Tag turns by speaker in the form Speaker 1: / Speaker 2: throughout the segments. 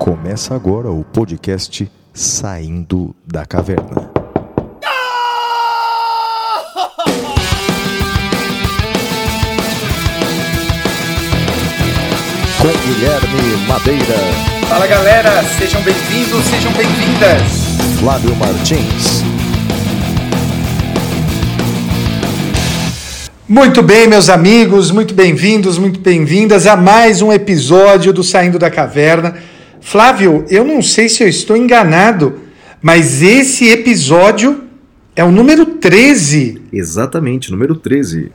Speaker 1: Começa agora o podcast Saindo da Caverna. Com Guilherme Madeira,
Speaker 2: Fala galera, sejam bem-vindos, sejam bem-vindas.
Speaker 1: Flávio Martins,
Speaker 2: Muito bem, meus amigos, muito bem-vindos, muito bem-vindas a mais um episódio do Saindo da Caverna. Flávio, eu não sei se eu estou enganado, mas esse episódio é o número 13.
Speaker 3: Exatamente, número 13.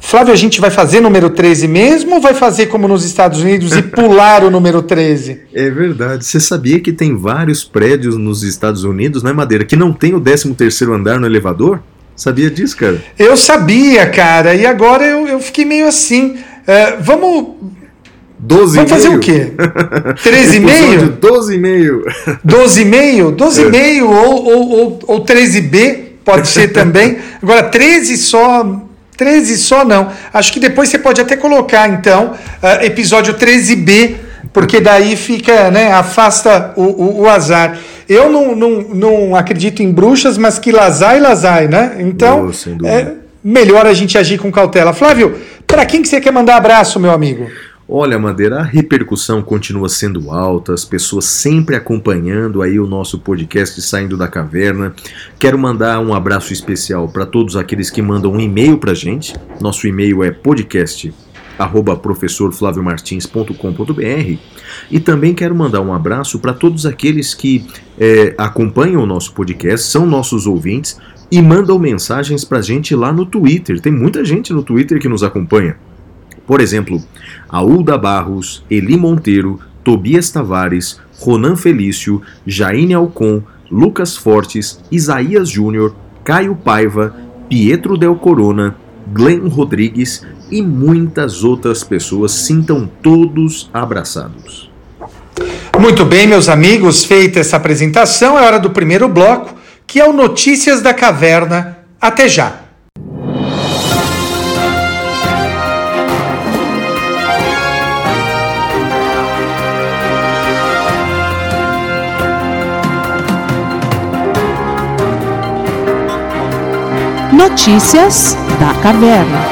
Speaker 2: Flávio, a gente vai fazer número 13 mesmo ou vai fazer como nos Estados Unidos e pular o número 13?
Speaker 3: É verdade. Você sabia que tem vários prédios nos Estados Unidos, né, Madeira, que não tem o 13 terceiro andar no elevador? Sabia disso, cara?
Speaker 2: Eu sabia, cara, e agora eu, eu fiquei meio assim. É, vamos
Speaker 3: 12
Speaker 2: Vamos fazer o quê? 13,5?
Speaker 3: 12,5.
Speaker 2: 12,5? 12,5
Speaker 3: É.
Speaker 2: ou, ou, ou, ou 13B, pode ser também. Agora, 13 só. 13 só não. Acho que depois você pode até colocar, então, ah, episódio 13B, porque daí fica, né? Afasta o, o, o azar. Eu não, não, não acredito em bruxas, mas que lazai, lazai, né? Então,
Speaker 3: Oh,
Speaker 2: é melhor a gente agir com cautela. Flávio, para quem que você quer mandar abraço, meu amigo?
Speaker 3: Olha, Madeira, a repercussão continua sendo alta, as pessoas sempre acompanhando aí o nosso podcast Saindo da Caverna. Quero mandar um abraço especial para todos aqueles que mandam um e-mail pra gente. Nosso e-mail é podcast arroba professorflaviomartins.com.br e também quero mandar um abraço para todos aqueles que eh, acompanham o nosso podcast, são nossos ouvintes e mandam mensagens pra gente lá no Twitter. Tem muita gente no Twitter que nos acompanha. Por exemplo, Aulda Barros, Eli Monteiro, Tobias Tavares, Ronan Felício, Jaine Alcon, Lucas Fortes, Isaías Júnior, Caio Paiva, Pietro Del Corona, Glenn Rodrigues e muitas outras pessoas. Sintam todos abraçados.
Speaker 2: Muito bem, meus amigos, feita essa apresentação, é hora do primeiro bloco, que é o Notícias da Caverna. Até já!
Speaker 4: Notícias da Caverna.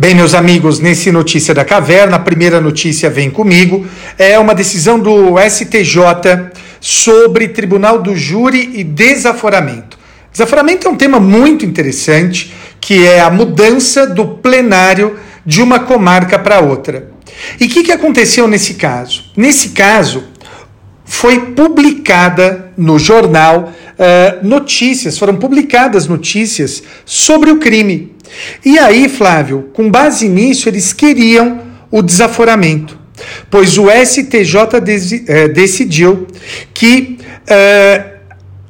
Speaker 2: Bem, meus amigos, nesse Notícia da Caverna, a primeira notícia vem comigo, é uma decisão do STJ sobre Tribunal do Júri e Desaforamento. Desaforamento é um tema muito interessante, que é a mudança do plenário de uma comarca para outra. E o que, que aconteceu nesse caso? Nesse caso, foi publicada no jornal eh, notícias, foram publicadas notícias sobre o crime. E aí, Flávio, com base nisso, eles queriam o desaforamento, pois o STJ eh, decidiu que eh,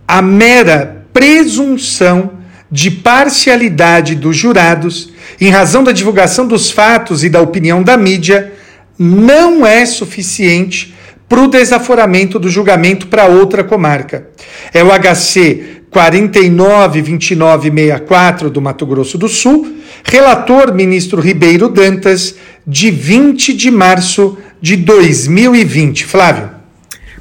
Speaker 2: a mera presunção de parcialidade dos jurados, em razão da divulgação dos fatos e da opinião da mídia, não é suficiente para o desaforamento do julgamento para outra comarca. É o HC 492964 do Mato Grosso do Sul, relator ministro Ribeiro Dantas, de 20 de março de 2020. Flávio.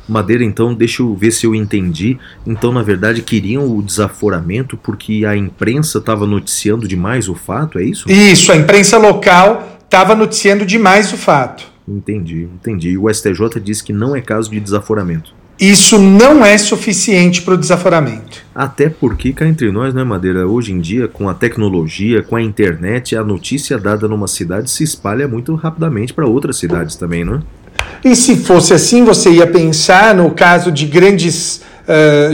Speaker 3: Madeira, então, deixa eu ver se eu entendi. Então, na verdade, queriam o desaforamento porque a imprensa estava noticiando demais o fato, é isso?
Speaker 2: Isso, a imprensa local estava noticiando demais o fato.
Speaker 3: Entendi, entendi. E o STJ diz que não é caso de desaforamento.
Speaker 2: Isso não é suficiente para o desaforamento.
Speaker 3: Até porque, cá entre nós, né, Madeira, hoje em dia, com a tecnologia, com a internet, a notícia dada numa cidade se espalha muito rapidamente para outras cidades também, não é?
Speaker 2: E se fosse assim, você ia pensar no caso de grandes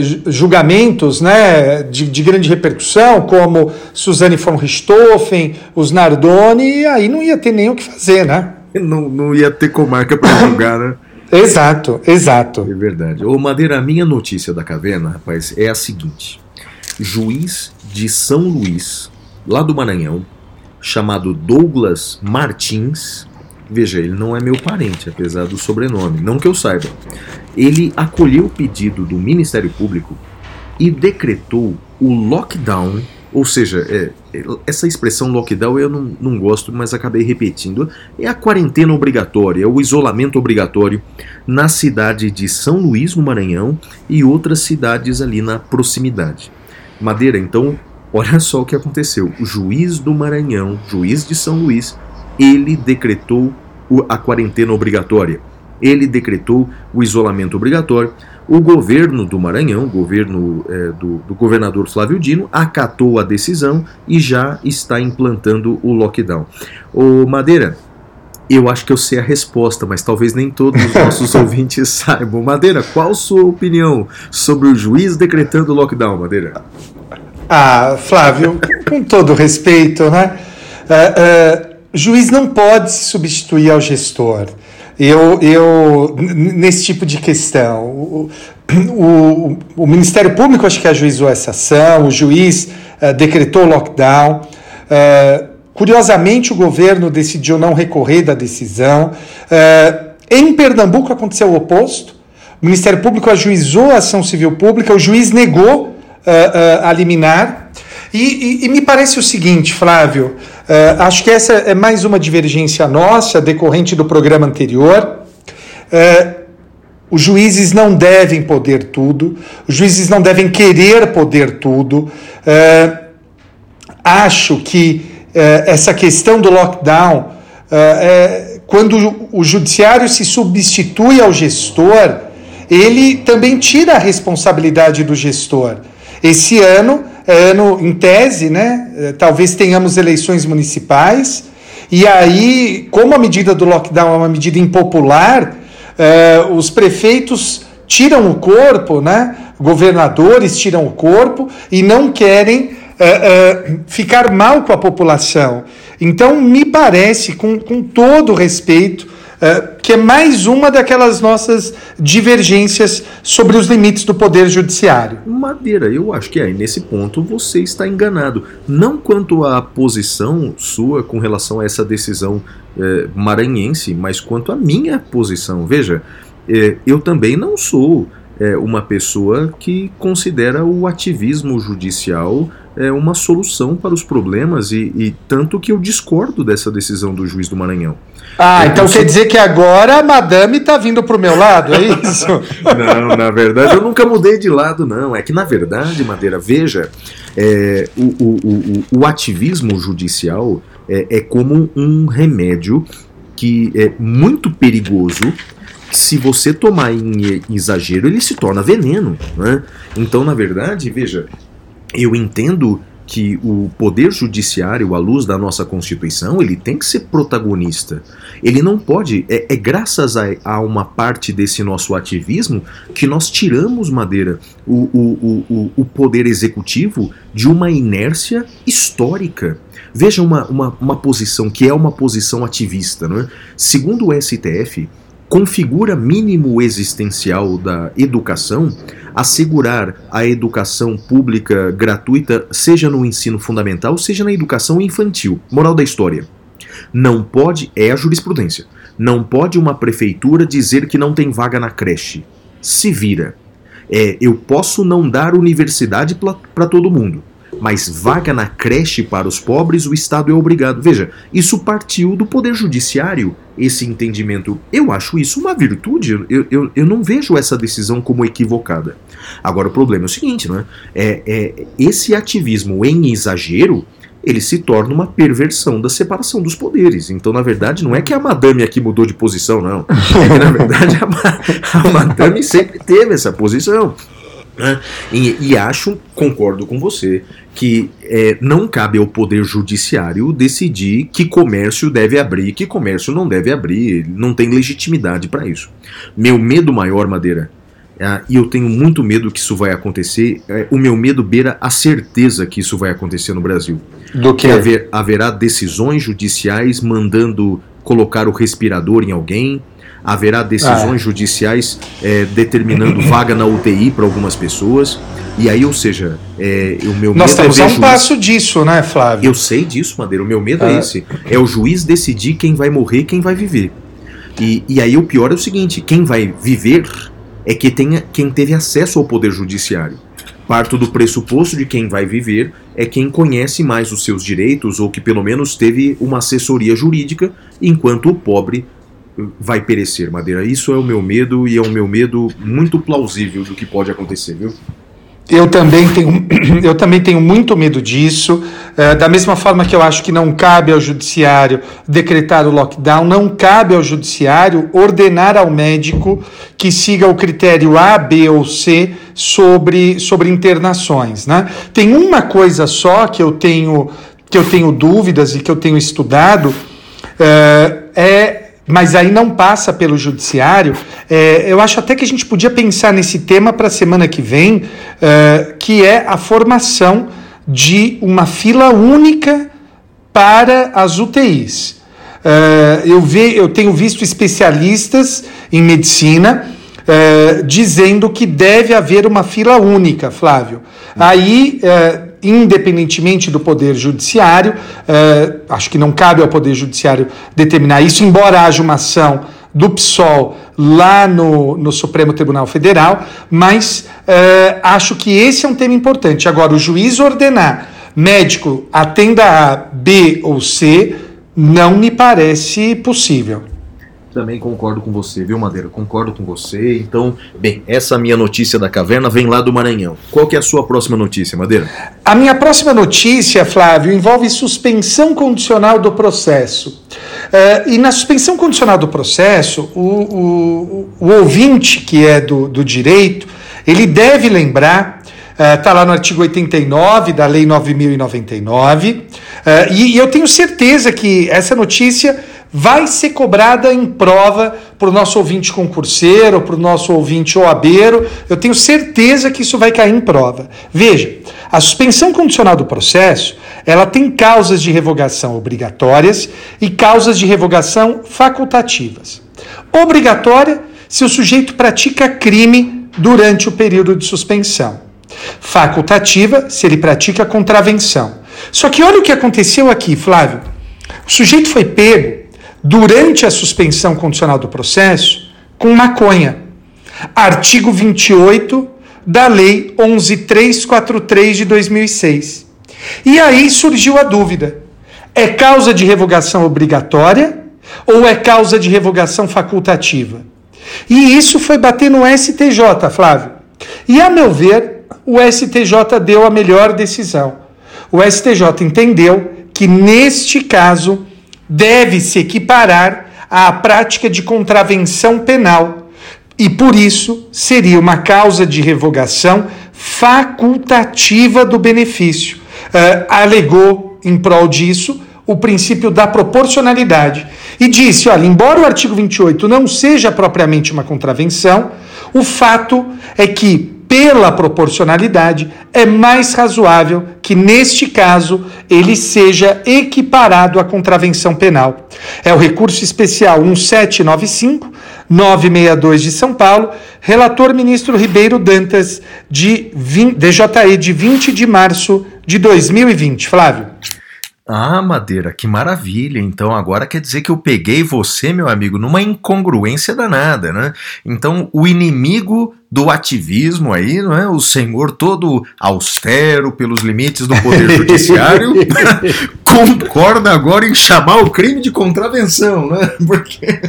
Speaker 2: ju- julgamentos, né, de, de grande repercussão, como Suzane von Richthofen, os Nardoni, e aí não ia ter nem o que fazer, né?
Speaker 3: Não, não ia ter comarca para julgar, né?
Speaker 2: Exato, exato.
Speaker 3: É verdade. Ô, Madeira, a minha notícia da caverna, rapaz, é a seguinte: juiz de São Luís, lá do Maranhão, chamado Douglas Martins, veja, ele não é meu parente, apesar do sobrenome, não que eu saiba. Ele acolheu o pedido do Ministério Público e decretou o lockdown, ou seja, é, essa expressão lockdown eu não, não gosto, mas acabei repetindo. É a quarentena obrigatória, o isolamento obrigatório na cidade de São Luís, no Maranhão, e outras cidades ali na proximidade. Madeira, então, olha só o que aconteceu. O juiz do Maranhão, juiz de São Luís, ele decretou a quarentena obrigatória. Ele decretou o isolamento obrigatório o governo do Maranhão, o governo é, do, do, governador Flávio Dino, acatou a decisão e já está implantando o lockdown. O Madeira, eu acho que eu sei a resposta, mas talvez nem todos os nossos ouvintes saibam. Madeira, qual sua opinião sobre o juiz decretando o lockdown, Madeira?
Speaker 2: Ah, Flávio, com todo respeito, né? Uh, uh, juiz não pode se substituir ao gestor eu, eu nesse tipo de questão, o, o, o, Ministério Público acho que ajuizou essa ação, o juiz uh, decretou lockdown. Uh, curiosamente, o governo decidiu não recorrer da decisão. Uh, em Pernambuco aconteceu o oposto. O Ministério Público ajuizou a ação civil pública, o juiz negou a liminar. E, e, e, me parece o seguinte, Flávio, uh, acho que essa é mais uma divergência nossa, decorrente do programa anterior. Uh, os juízes não devem poder tudo, os juízes não devem querer poder tudo. Uh, acho que essa questão do lockdown, é, quando o judiciário se substitui ao gestor, ele também tira a responsabilidade do gestor. Esse ano ano, em tese, né, é, talvez tenhamos eleições municipais, e aí, como a medida do lockdown é uma medida impopular, é, os prefeitos tiram o corpo, né, governadores tiram o corpo e não querem é, é, ficar mal com a população. Então, me parece, com, com todo respeito, é, que é mais uma daquelas nossas divergências sobre os limites do poder judiciário.
Speaker 3: Madeira, eu acho que aí nesse ponto você está enganado. Não quanto à posição sua com relação a essa decisão é, maranhense, mas quanto à minha posição. Veja, é, eu também não sou uma pessoa que considera o ativismo judicial é, uma solução para os problemas e, e tanto que eu discordo dessa decisão do juiz do Maranhão.
Speaker 2: Ah, então quer dizer que agora a madame está vindo para o meu lado, é isso?
Speaker 3: não, na verdade eu nunca mudei de lado, não. É que na verdade, Madeira, veja, é, o, o, o, o, ativismo judicial é, é como um remédio que é muito perigoso se você tomar em exagero, ele se torna veneno. Né? Então, na verdade, veja, eu entendo que o poder judiciário, à luz da nossa Constituição, ele tem que ser protagonista. Ele não pode. É, é graças a, a, uma parte desse nosso ativismo que nós tiramos, Madeira, o, o, o, o poder executivo de uma inércia histórica. Veja uma, uma, uma posição que é uma posição ativista. Não é? Segundo o STF, configura mínimo existencial da educação assegurar a educação pública gratuita, seja no ensino fundamental, seja na educação infantil. Moral da história. Não pode, é a jurisprudência, não pode uma prefeitura dizer que não tem vaga na creche. Se vira. É, eu posso não dar universidade para todo mundo mas vaga na creche para os pobres o Estado é obrigado. Veja, isso partiu do Poder Judiciário, esse entendimento. Eu acho isso uma virtude, eu, eu, eu não vejo essa decisão como equivocada. Agora, o problema é o seguinte, né? É, é, esse ativismo em exagero ele se torna uma perversão da separação dos poderes. Então, na verdade, não é que a madame aqui mudou de posição, não. É que, na verdade, a, a madame sempre teve essa posição. Né? E, e, acho, concordo com você, que é, não cabe ao Poder Judiciário decidir que comércio deve abrir, que comércio não deve abrir, não tem legitimidade para isso. Meu medo maior, Madeira, é, e eu tenho muito medo que isso vai acontecer, é, o meu medo beira a certeza que isso vai acontecer no Brasil.
Speaker 2: Do que?
Speaker 3: que haver, haverá decisões judiciais mandando colocar o respirador em alguém, haverá decisões ah. judiciais é, determinando vaga na UTI para algumas pessoas. E aí, ou seja, é, o meu
Speaker 2: Nós
Speaker 3: medo
Speaker 2: estamos é a um juiz... passo disso, né, Flávio?
Speaker 3: Eu sei disso, Madeira. O meu medo é, é esse. É o juiz decidir quem vai morrer quem vai viver. E, e aí o pior é o seguinte: quem vai viver é que tenha, quem teve acesso ao poder judiciário. Parto do pressuposto de quem vai viver é quem conhece mais os seus direitos ou que pelo menos teve uma assessoria jurídica, enquanto o pobre vai perecer, Madeira. Isso é o meu medo e é um meu medo muito plausível do que pode acontecer, viu?
Speaker 2: Eu também tenho, eu também tenho muito medo disso. É, da mesma forma que eu acho que não cabe ao judiciário decretar o lockdown, não cabe ao judiciário ordenar ao médico que siga o critério A, B ou C sobre, sobre internações. Né? Tem uma coisa só que eu tenho, que eu tenho dúvidas e que eu tenho estudado. é, é mas aí não passa pelo judiciário. É, eu acho até que a gente podia pensar nesse tema para a semana que vem, é, que é a formação de uma fila única para as UTIs. É, eu, ve, eu tenho visto especialistas em medicina é, dizendo que deve haver uma fila única, Flávio. Aí é, independentemente do Poder Judiciário. Uh, acho que não cabe ao Poder Judiciário determinar isso, embora haja uma ação do PSOL lá no, no Supremo Tribunal Federal, mas uh, acho que esse é um tema importante. Agora, o juiz ordenar médico atenda a B ou C não me parece possível.
Speaker 3: Também concordo com você, viu, Madeira? Concordo com você. Então, bem, essa minha notícia da caverna vem lá do Maranhão. Qual que é a sua próxima notícia, Madeira?
Speaker 2: A minha próxima notícia, Flávio, envolve suspensão condicional do processo. Uh, e na suspensão condicional do processo, o, o, o ouvinte que é do, do direito, ele deve lembrar está uh, lá no artigo 89 da Lei 9099. Uh, e, e, eu tenho certeza que essa notícia vai ser cobrada em prova para o nosso ouvinte concurseiro, para o nosso ouvinte oabeiro. Eu tenho certeza que isso vai cair em prova. Veja, a suspensão condicional do processo, ela tem causas de revogação obrigatórias e causas de revogação facultativas. Obrigatória se o sujeito pratica crime durante o período de suspensão. Facultativa se ele pratica contravenção. Só que olha o que aconteceu aqui, Flávio. O sujeito foi pego durante a suspensão condicional do processo com maconha. Artigo 28 da Lei 11343 de 2006. E aí surgiu a dúvida: é causa de revogação obrigatória ou é causa de revogação facultativa? E isso foi bater no STJ, Flávio. E a meu ver, o STJ deu a melhor decisão. O STJ entendeu que neste caso deve se equiparar à prática de contravenção penal e, por isso, seria uma causa de revogação facultativa do benefício. Uh, alegou, em prol disso, o princípio da proporcionalidade e disse: olha, embora o artigo 28 não seja propriamente uma contravenção, o fato é que pela proporcionalidade, é mais razoável que, neste caso, ele seja equiparado à contravenção penal. É o recurso especial 1795, 962 de São Paulo, relator ministro Ribeiro Dantas, de 20, DJE, de 20 de março de 2020. Flávio.
Speaker 3: Ah, Madeira, que maravilha! Então agora quer dizer que eu peguei você, meu amigo, numa incongruência danada, né? Então o inimigo do ativismo aí, não é? O senhor todo austero pelos limites do poder judiciário concorda agora em chamar o crime de contravenção, né? Porque,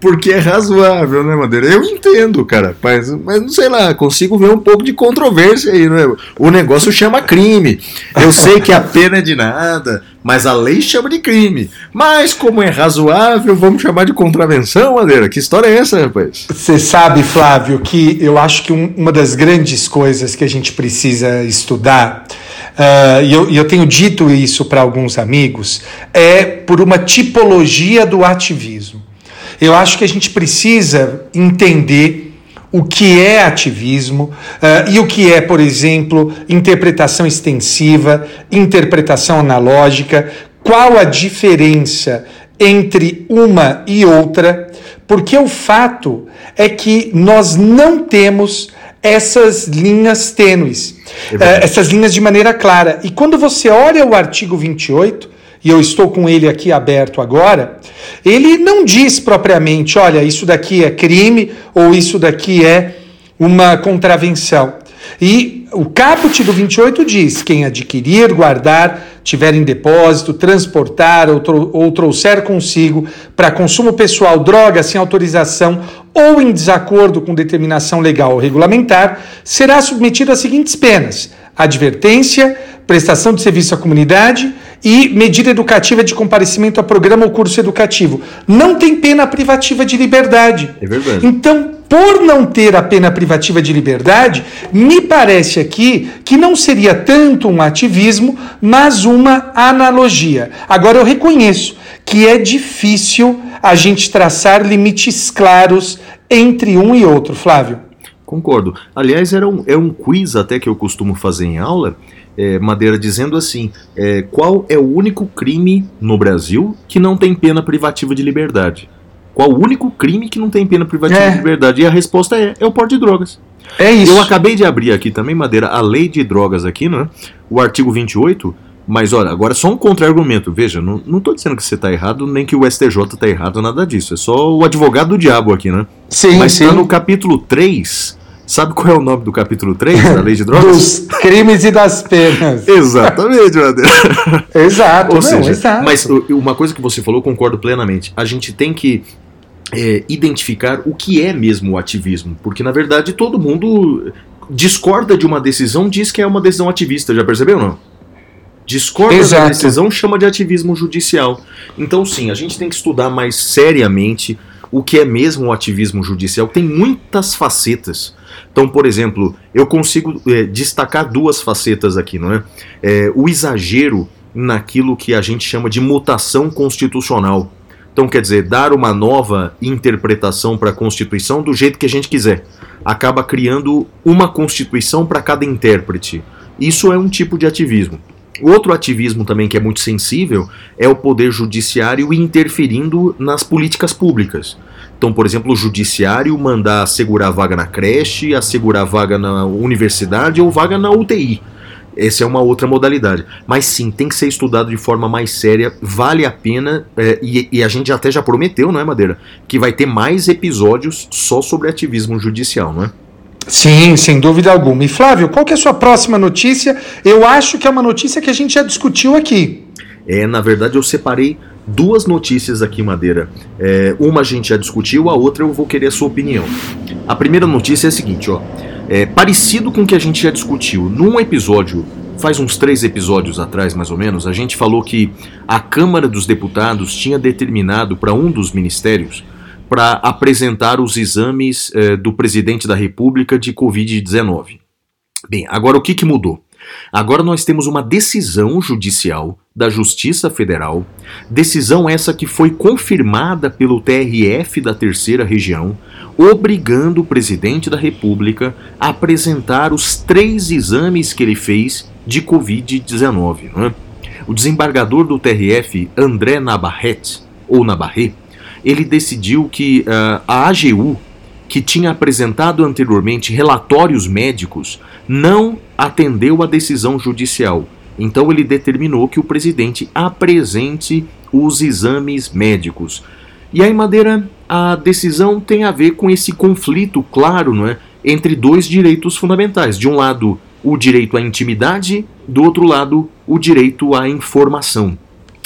Speaker 3: porque é razoável, né, Madeira? Eu entendo, cara, mas, mas não sei lá, consigo ver um pouco de controvérsia aí, né? O negócio chama crime. Eu sei que a pena é de nada, mas a lei chama de crime. Mas como é razoável, vamos chamar de contravenção, Madeira? Que história é essa, rapaz?
Speaker 2: Você sabe, Flávio, que eu acho que um, uma das grandes coisas que a gente precisa estudar, uh, e, eu, e eu tenho dito isso para alguns amigos, é por uma tipologia do ativismo. Eu acho que a gente precisa entender o que é ativismo uh, e o que é, por exemplo, interpretação extensiva, interpretação analógica, qual a diferença entre uma e outra, porque o fato é que nós não temos essas linhas tênues, é uh, essas linhas de maneira clara. E quando você olha o artigo 28, e eu estou com ele aqui aberto agora, ele não diz propriamente, olha, isso daqui é crime ou isso daqui é uma contravenção. E o caput do 28 diz: quem adquirir, guardar, tiver em depósito, transportar ou, tro ou trouxer consigo para consumo pessoal droga sem autorização ou em desacordo com determinação legal ou regulamentar, será submetido às seguintes penas: advertência, prestação de serviço à comunidade e medida educativa de comparecimento a programa ou curso educativo. Não tem pena privativa de liberdade.
Speaker 3: É verdade.
Speaker 2: Então, por não ter a pena privativa de liberdade, me parece aqui que não seria tanto um ativismo, mas uma analogia. Agora, eu reconheço que é difícil a gente traçar limites claros entre um e outro, Flávio.
Speaker 3: Concordo. Aliás, era um, é um quiz até que eu costumo fazer em aula, é, Madeira, dizendo assim: é, qual é o único crime no Brasil que não tem pena privativa de liberdade? Qual o único crime que não tem pena privativa
Speaker 2: É.
Speaker 3: de liberdade? E a resposta é: é o porte de drogas.
Speaker 2: É isso.
Speaker 3: Eu acabei de abrir aqui também, Madeira, a lei de drogas aqui, né? O artigo 28. Mas olha, agora só um contra-argumento. Veja, não, não tô dizendo que você tá errado, nem que o STJ tá errado, nada disso. É só o advogado do diabo aqui, né?
Speaker 2: Sim,
Speaker 3: Mas
Speaker 2: sim.
Speaker 3: tá no capítulo 3. Sabe qual é o nome do capítulo 3 da lei de drogas?
Speaker 2: Dos crimes e das penas.
Speaker 3: Exatamente, Madeira.
Speaker 2: Exato,
Speaker 3: Ou
Speaker 2: não,
Speaker 3: seja,
Speaker 2: exato.
Speaker 3: mas uma coisa que você falou, eu concordo plenamente. A gente tem que é, identificar o que é mesmo o ativismo, porque na verdade todo mundo discorda de uma decisão, diz que é uma decisão ativista, já percebeu não? Discorda da
Speaker 2: Exato.
Speaker 3: decisão, chama de ativismo judicial. Então sim, a gente tem que estudar mais seriamente o que é mesmo o ativismo judicial. Tem muitas facetas. Então, por exemplo, eu consigo é, destacar duas facetas aqui, não é? É, o exagero naquilo que a gente chama de mutação constitucional. Então, quer dizer, dar uma nova interpretação para a Constituição do jeito que a gente quiser. Acaba criando uma Constituição para cada intérprete. Isso é um tipo de ativismo. Outro ativismo também que é muito sensível é o poder judiciário interferindo nas políticas públicas. Então, por exemplo, o judiciário mandar assegurar vaga na creche, assegurar vaga na universidade ou vaga na UTI. Essa é uma outra modalidade. Mas sim, tem que ser estudado de forma mais séria, vale a pena, é, e, e a gente até já prometeu, não é, Madeira? Que vai ter mais episódios só sobre ativismo judicial, não é?
Speaker 2: Sim, sem dúvida alguma. E Flávio, qual que é a sua próxima notícia? Eu acho que é uma notícia que a gente já discutiu aqui.
Speaker 3: É, na verdade, eu separei duas notícias aqui, Madeira. É, uma a gente já discutiu, a outra eu vou querer a sua opinião. A primeira notícia é a seguinte, ó. É, parecido com o que a gente já discutiu. Num episódio, faz uns três episódios atrás, mais ou menos, a gente falou que a Câmara dos Deputados tinha determinado para um dos ministérios para apresentar os exames eh, do presidente da República de Covid-19. Bem, agora o que, que mudou? Agora nós temos uma decisão judicial da Justiça Federal, decisão essa que foi confirmada pelo TRF da Terceira Região, obrigando o presidente da República a apresentar os três exames que ele fez de Covid-19. não é? O desembargador do TRF, André Nabarret, ou Nabarret, ele decidiu que ah, a AGU, que tinha apresentado anteriormente relatórios médicos, não atendeu a decisão judicial. Então ele determinou que o presidente apresente os exames médicos. E aí, Madeira, a decisão tem a ver com esse conflito claro não é, entre dois direitos fundamentais. De um lado, o direito à intimidade, do outro lado, o direito à informação.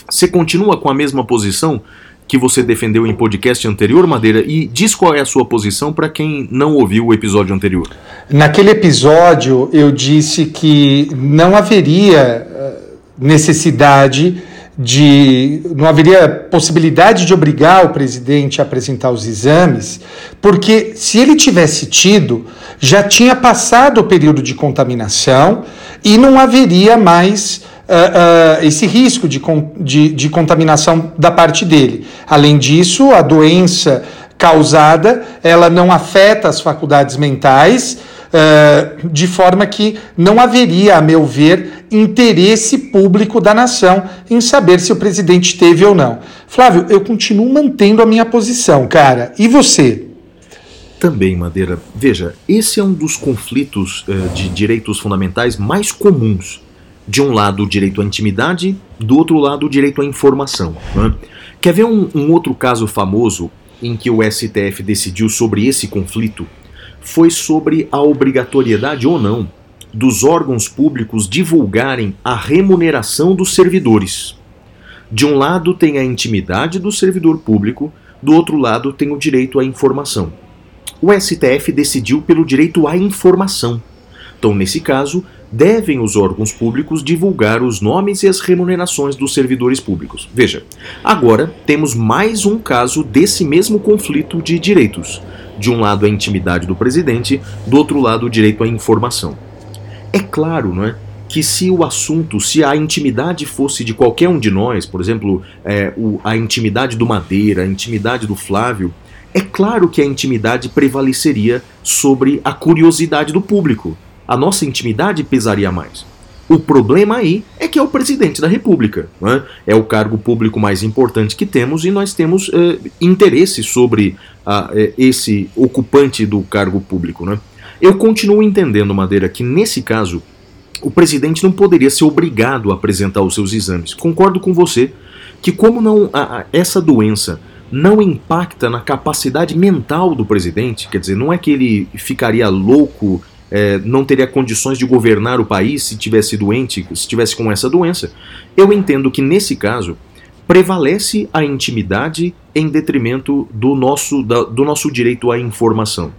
Speaker 3: Você continua com a mesma posição que você defendeu em podcast anterior, Madeira? E diz qual é a sua posição para quem não ouviu o episódio anterior.
Speaker 2: Naquele episódio, eu disse que não haveria eh, necessidade de. não haveria possibilidade de obrigar o presidente a apresentar os exames, porque se ele tivesse tido, já tinha passado o período de contaminação e não haveria mais ah, ah, esse risco de, de, de contaminação da parte dele. Além disso, a doença causada ela não afeta as faculdades mentais, ah, de forma que não haveria, a meu ver, interesse público da nação em saber se o presidente teve ou não. Flávio, eu continuo mantendo a minha posição, cara. E você?
Speaker 3: Também, Madeira. Veja, esse é um dos conflitos eh, de direitos fundamentais mais comuns. De um lado, o direito à intimidade, do outro lado, o direito à informação. né? Quer ver um, um outro caso famoso em que o STF decidiu sobre esse conflito? foi sobre a obrigatoriedade ou não dos órgãos públicos divulgarem a remuneração dos servidores. De um lado tem a intimidade do servidor público, do outro lado tem o direito à informação. O STF decidiu pelo direito à informação. Então, nesse caso, devem os órgãos públicos divulgar os nomes e as remunerações dos servidores públicos. Veja, agora temos mais um caso desse mesmo conflito de direitos. De um lado a intimidade do presidente, do outro lado o direito à informação. É claro, não é? Que se o assunto, se a intimidade fosse de qualquer um de nós, por exemplo, é, o, a intimidade do Madeira, a intimidade do Flávio, é claro que a intimidade prevaleceria sobre a curiosidade do público a nossa intimidade pesaria mais. O problema aí é que é o presidente da República. É? é o cargo público mais importante que temos e nós temos é, interesse sobre a, é, esse ocupante do cargo público. Né? Eu continuo entendendo, Madeira, que nesse caso o presidente não poderia ser obrigado a apresentar os seus exames. Concordo com você que, como não a, a, essa doença não impacta na capacidade mental do presidente, quer dizer, não é que ele ficaria louco é, não teria condições de governar o país se tivesse doente, se tivesse com essa doença. Eu entendo que nesse caso prevalece a intimidade em detrimento do nosso, da, do nosso direito à informação.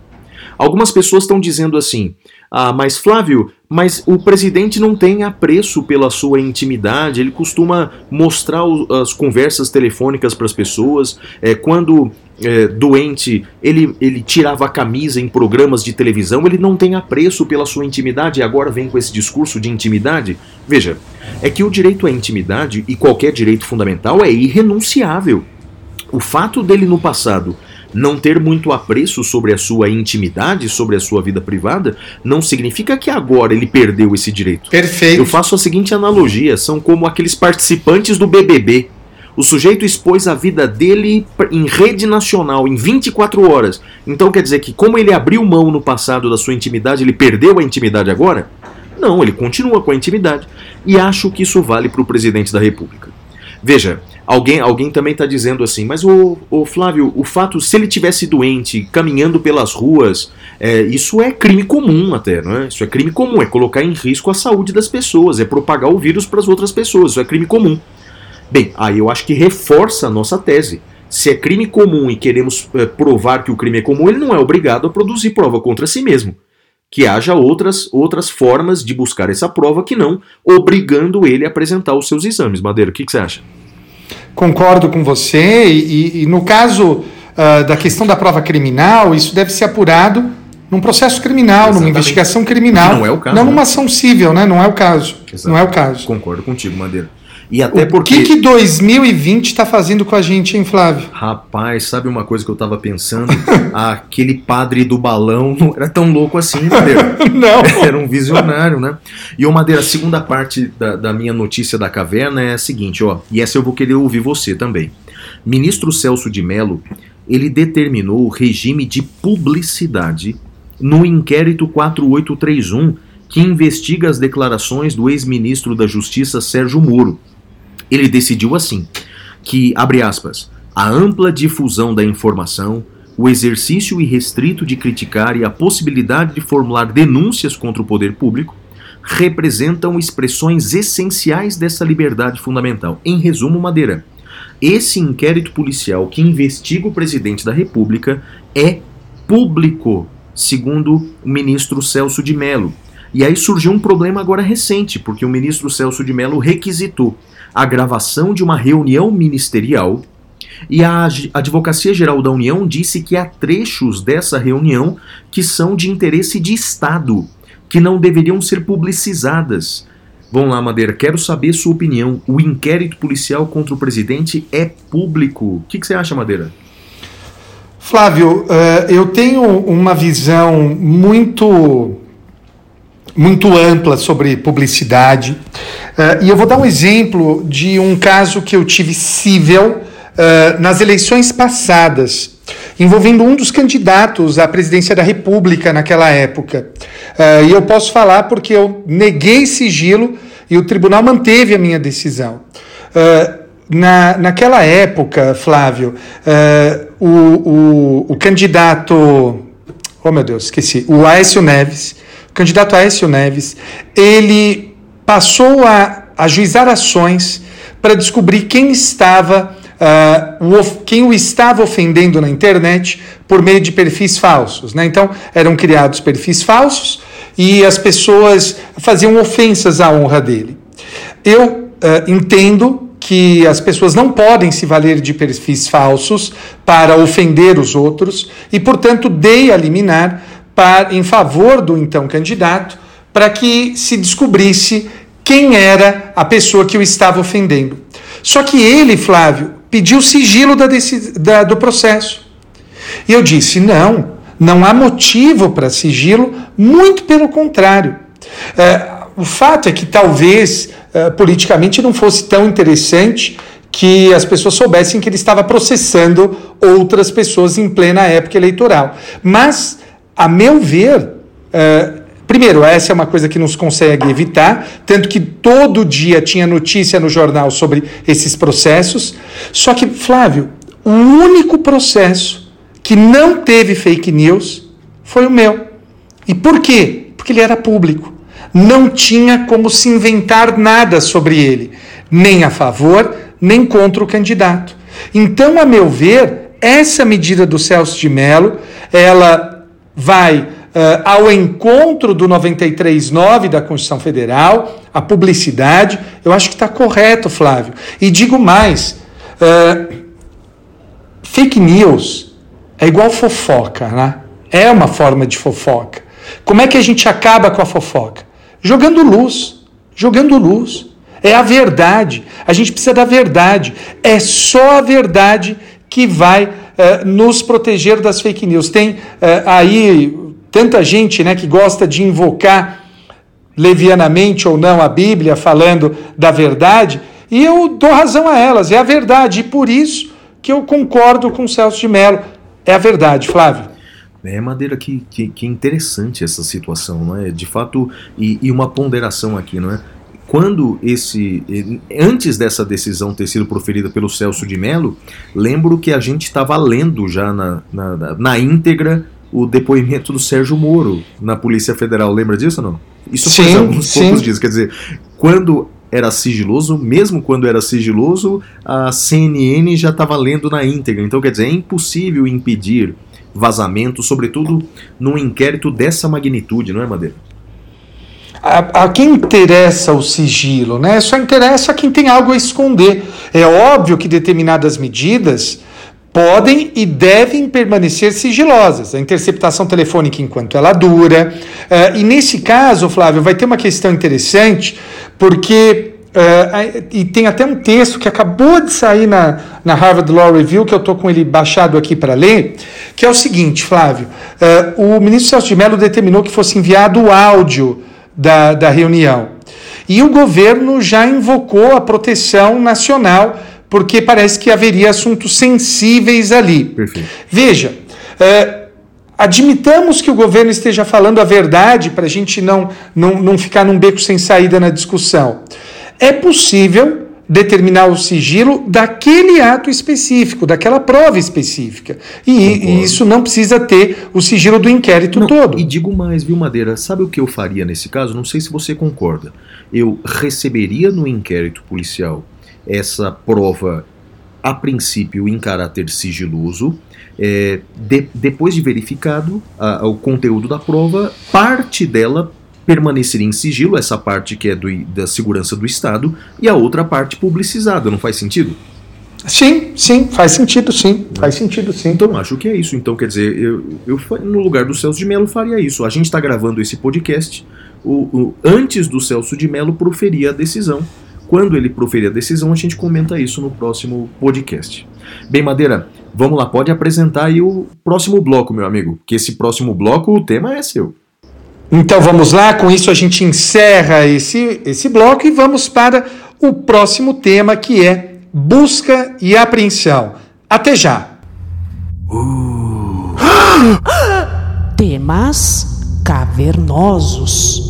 Speaker 3: Algumas pessoas estão dizendo assim: ah, mas Flávio, mas o presidente não tem apreço pela sua intimidade, ele costuma mostrar o, as conversas telefônicas para as pessoas. É, quando é, doente, ele, ele tirava a camisa em programas de televisão, ele não tem apreço pela sua intimidade e agora vem com esse discurso de intimidade. Veja, é que o direito à intimidade e qualquer direito fundamental é irrenunciável. O fato dele no passado não ter muito apreço sobre a sua intimidade, sobre a sua vida privada, não significa que agora ele perdeu esse direito.
Speaker 2: Perfeito.
Speaker 3: Eu faço a seguinte analogia: são como aqueles participantes do BBB. O sujeito expôs a vida dele em rede nacional em 24 horas. Então quer dizer que, como ele abriu mão no passado da sua intimidade, ele perdeu a intimidade agora? Não, ele continua com a intimidade. E acho que isso vale para o presidente da República. Veja, alguém, alguém também está dizendo assim, mas o, o Flávio, o fato, se ele tivesse doente, caminhando pelas ruas, é, isso é crime comum até, não é? Isso é crime comum, é colocar em risco a saúde das pessoas, é propagar o vírus para as outras pessoas, isso é crime comum. Bem, aí eu acho que reforça a nossa tese. Se é crime comum e queremos é, provar que o crime é comum, ele não é obrigado a produzir prova contra si mesmo que haja outras, outras formas de buscar essa prova que não obrigando ele a apresentar os seus exames. Madeira, o que, que você acha?
Speaker 2: Concordo com você, e, e no caso uh, da questão da prova criminal, isso deve ser apurado num processo criminal, Exatamente. numa investigação criminal.
Speaker 3: não é o caso.
Speaker 2: Não né? numa ação civil, né? Não é o caso.
Speaker 3: Exato.
Speaker 2: Não é o caso.
Speaker 3: Concordo contigo, Madeira. E até
Speaker 2: o
Speaker 3: porque.
Speaker 2: O que, que 2020 está fazendo com a gente, hein, Flávio?
Speaker 3: Rapaz, sabe uma coisa que eu tava pensando? Aquele padre do balão não era tão louco assim, Madeira.
Speaker 2: não.
Speaker 3: Era um visionário, né? E o Madeira, a segunda parte da, da minha notícia da caverna é a seguinte, ó. E essa eu vou querer ouvir você também. Ministro Celso de Mello, ele determinou o regime de publicidade no inquérito 4831 que investiga as declarações do ex-ministro da Justiça Sérgio Moro ele decidiu assim, que, abre aspas, a ampla difusão da informação, o exercício irrestrito de criticar e a possibilidade de formular denúncias contra o poder público representam expressões essenciais dessa liberdade fundamental. Em resumo, Madeira, esse inquérito policial que investiga o presidente da República é público, segundo o ministro Celso de Mello. E aí surgiu um problema agora recente, porque o ministro Celso de Mello requisitou a gravação de uma reunião ministerial e a Advocacia Geral da União disse que há trechos dessa reunião que são de interesse de Estado, que não deveriam ser publicizadas. Vamos lá, Madeira, quero saber sua opinião. O inquérito policial contra o presidente é público. O que, que você acha, Madeira?
Speaker 2: Flávio, uh, eu tenho uma visão muito muito ampla sobre publicidade. Uh, e eu vou dar um exemplo de um caso que eu tive cível uh, nas eleições passadas, envolvendo um dos candidatos à presidência da República naquela época. Uh, e eu posso falar porque eu neguei sigilo e o tribunal manteve a minha decisão. Na, naquela época, Flávio, o, o, o candidato oh meu Deus, esqueci, o Aécio Neves, candidato Aécio Neves, ele passou a ajuizar ações para descobrir quem estava uh, o, quem o estava ofendendo na internet por meio de perfis falsos. Né? Então, eram criados perfis falsos e as pessoas faziam ofensas à honra dele. Eu uh, entendo que as pessoas não podem se valer de perfis falsos para ofender os outros e, portanto, dei a liminar para, em favor do então candidato para que se descobrisse quem era a pessoa que o estava ofendendo. Só que ele, Flávio, pediu sigilo da, da, do processo. E eu disse: não, não há motivo para sigilo, muito pelo contrário. É, o fato é que talvez é, politicamente não fosse tão interessante que as pessoas soubessem que ele estava processando outras pessoas em plena época eleitoral. Mas, a meu ver, é, primeiro, essa é uma coisa que nos consegue evitar, tanto que todo dia tinha notícia no jornal sobre esses processos. Só que, Flávio, o único processo que não teve fake news foi o meu. E por quê? Porque ele era público. Não tinha como se inventar nada sobre ele, nem a favor, nem contra o candidato. Então, a meu ver, essa medida do Celso de Mello, ela vai uh, ao encontro do 93.9 da Constituição Federal, a publicidade, eu acho que está correto, Flávio. E digo mais, uh, fake news é igual fofoca, né? É uma forma de fofoca. Como é que a gente acaba com a fofoca? Jogando luz. Jogando luz. É a verdade. A gente precisa da verdade. É só a verdade que vai uh, nos proteger das fake news. Tem uh, aí tanta gente né, que gosta de invocar levianamente ou não a Bíblia falando da verdade, e eu dou razão a elas, é a verdade, e por isso que eu concordo com o Celso de Mello. É a verdade, Flávio.
Speaker 3: É madeira que, que, que interessante essa situação, não é? De fato, e, e uma ponderação aqui, não é? Quando esse. Antes dessa decisão ter sido proferida pelo Celso de Mello, lembro que a gente estava lendo já na, na, na, íntegra o depoimento do Sérgio Moro na Polícia Federal. Lembra disso ou não? Isso sim, faz alguns sim. poucos dias. Quer dizer, quando era sigiloso, mesmo quando era sigiloso, a CNN já estava lendo na íntegra. Então, quer dizer, é impossível impedir vazamento, sobretudo num inquérito dessa magnitude, não é, Madeira?
Speaker 2: A, a, quem interessa o sigilo, né? Só interessa a quem tem algo a esconder. É óbvio que determinadas medidas podem e devem permanecer sigilosas. A interceptação telefônica enquanto ela dura. Uh, e nesse caso, Flávio, vai ter uma questão interessante, porque. Uh, e tem até um texto que acabou de sair na, na Harvard Law Review, que eu estou com ele baixado aqui para ler, que é o seguinte, Flávio: uh, o ministro Celso de Mello determinou que fosse enviado o áudio da, da reunião. E o governo já invocou a proteção nacional porque parece que haveria assuntos sensíveis ali. Perfeito. Veja, é, admitamos que o governo esteja falando a verdade para a gente não, não, não ficar num beco sem saída na discussão. É possível determinar o sigilo daquele ato específico, daquela prova específica. E, e, isso não precisa ter o sigilo do inquérito não, todo.
Speaker 3: E digo mais, viu, Madeira? Sabe o que eu faria nesse caso? Não sei se você concorda. Eu receberia no inquérito policial essa prova, a princípio, em caráter sigiloso. É, de, depois de verificado a, o conteúdo da prova, parte dela permaneceria em sigilo, essa parte que é do, da segurança do Estado, e a outra parte publicizada, não faz sentido?
Speaker 2: Sim, sim, faz sentido, sim. Faz sentido, sim.
Speaker 3: Então, acho que é isso. Então, quer dizer, eu, eu no lugar do Celso de Mello faria isso. A gente está gravando esse podcast. O, o, antes do Celso de Mello proferir a decisão. Quando ele proferir a decisão, a gente comenta isso no próximo podcast. Bem, Madeira, vamos lá, pode apresentar aí o próximo bloco, meu amigo, que esse próximo bloco, o tema é seu.
Speaker 2: Então vamos lá, com isso a gente encerra esse, esse bloco e vamos para o próximo tema que é busca e apreensão. Até já!
Speaker 4: Uh. Temas cavernosos.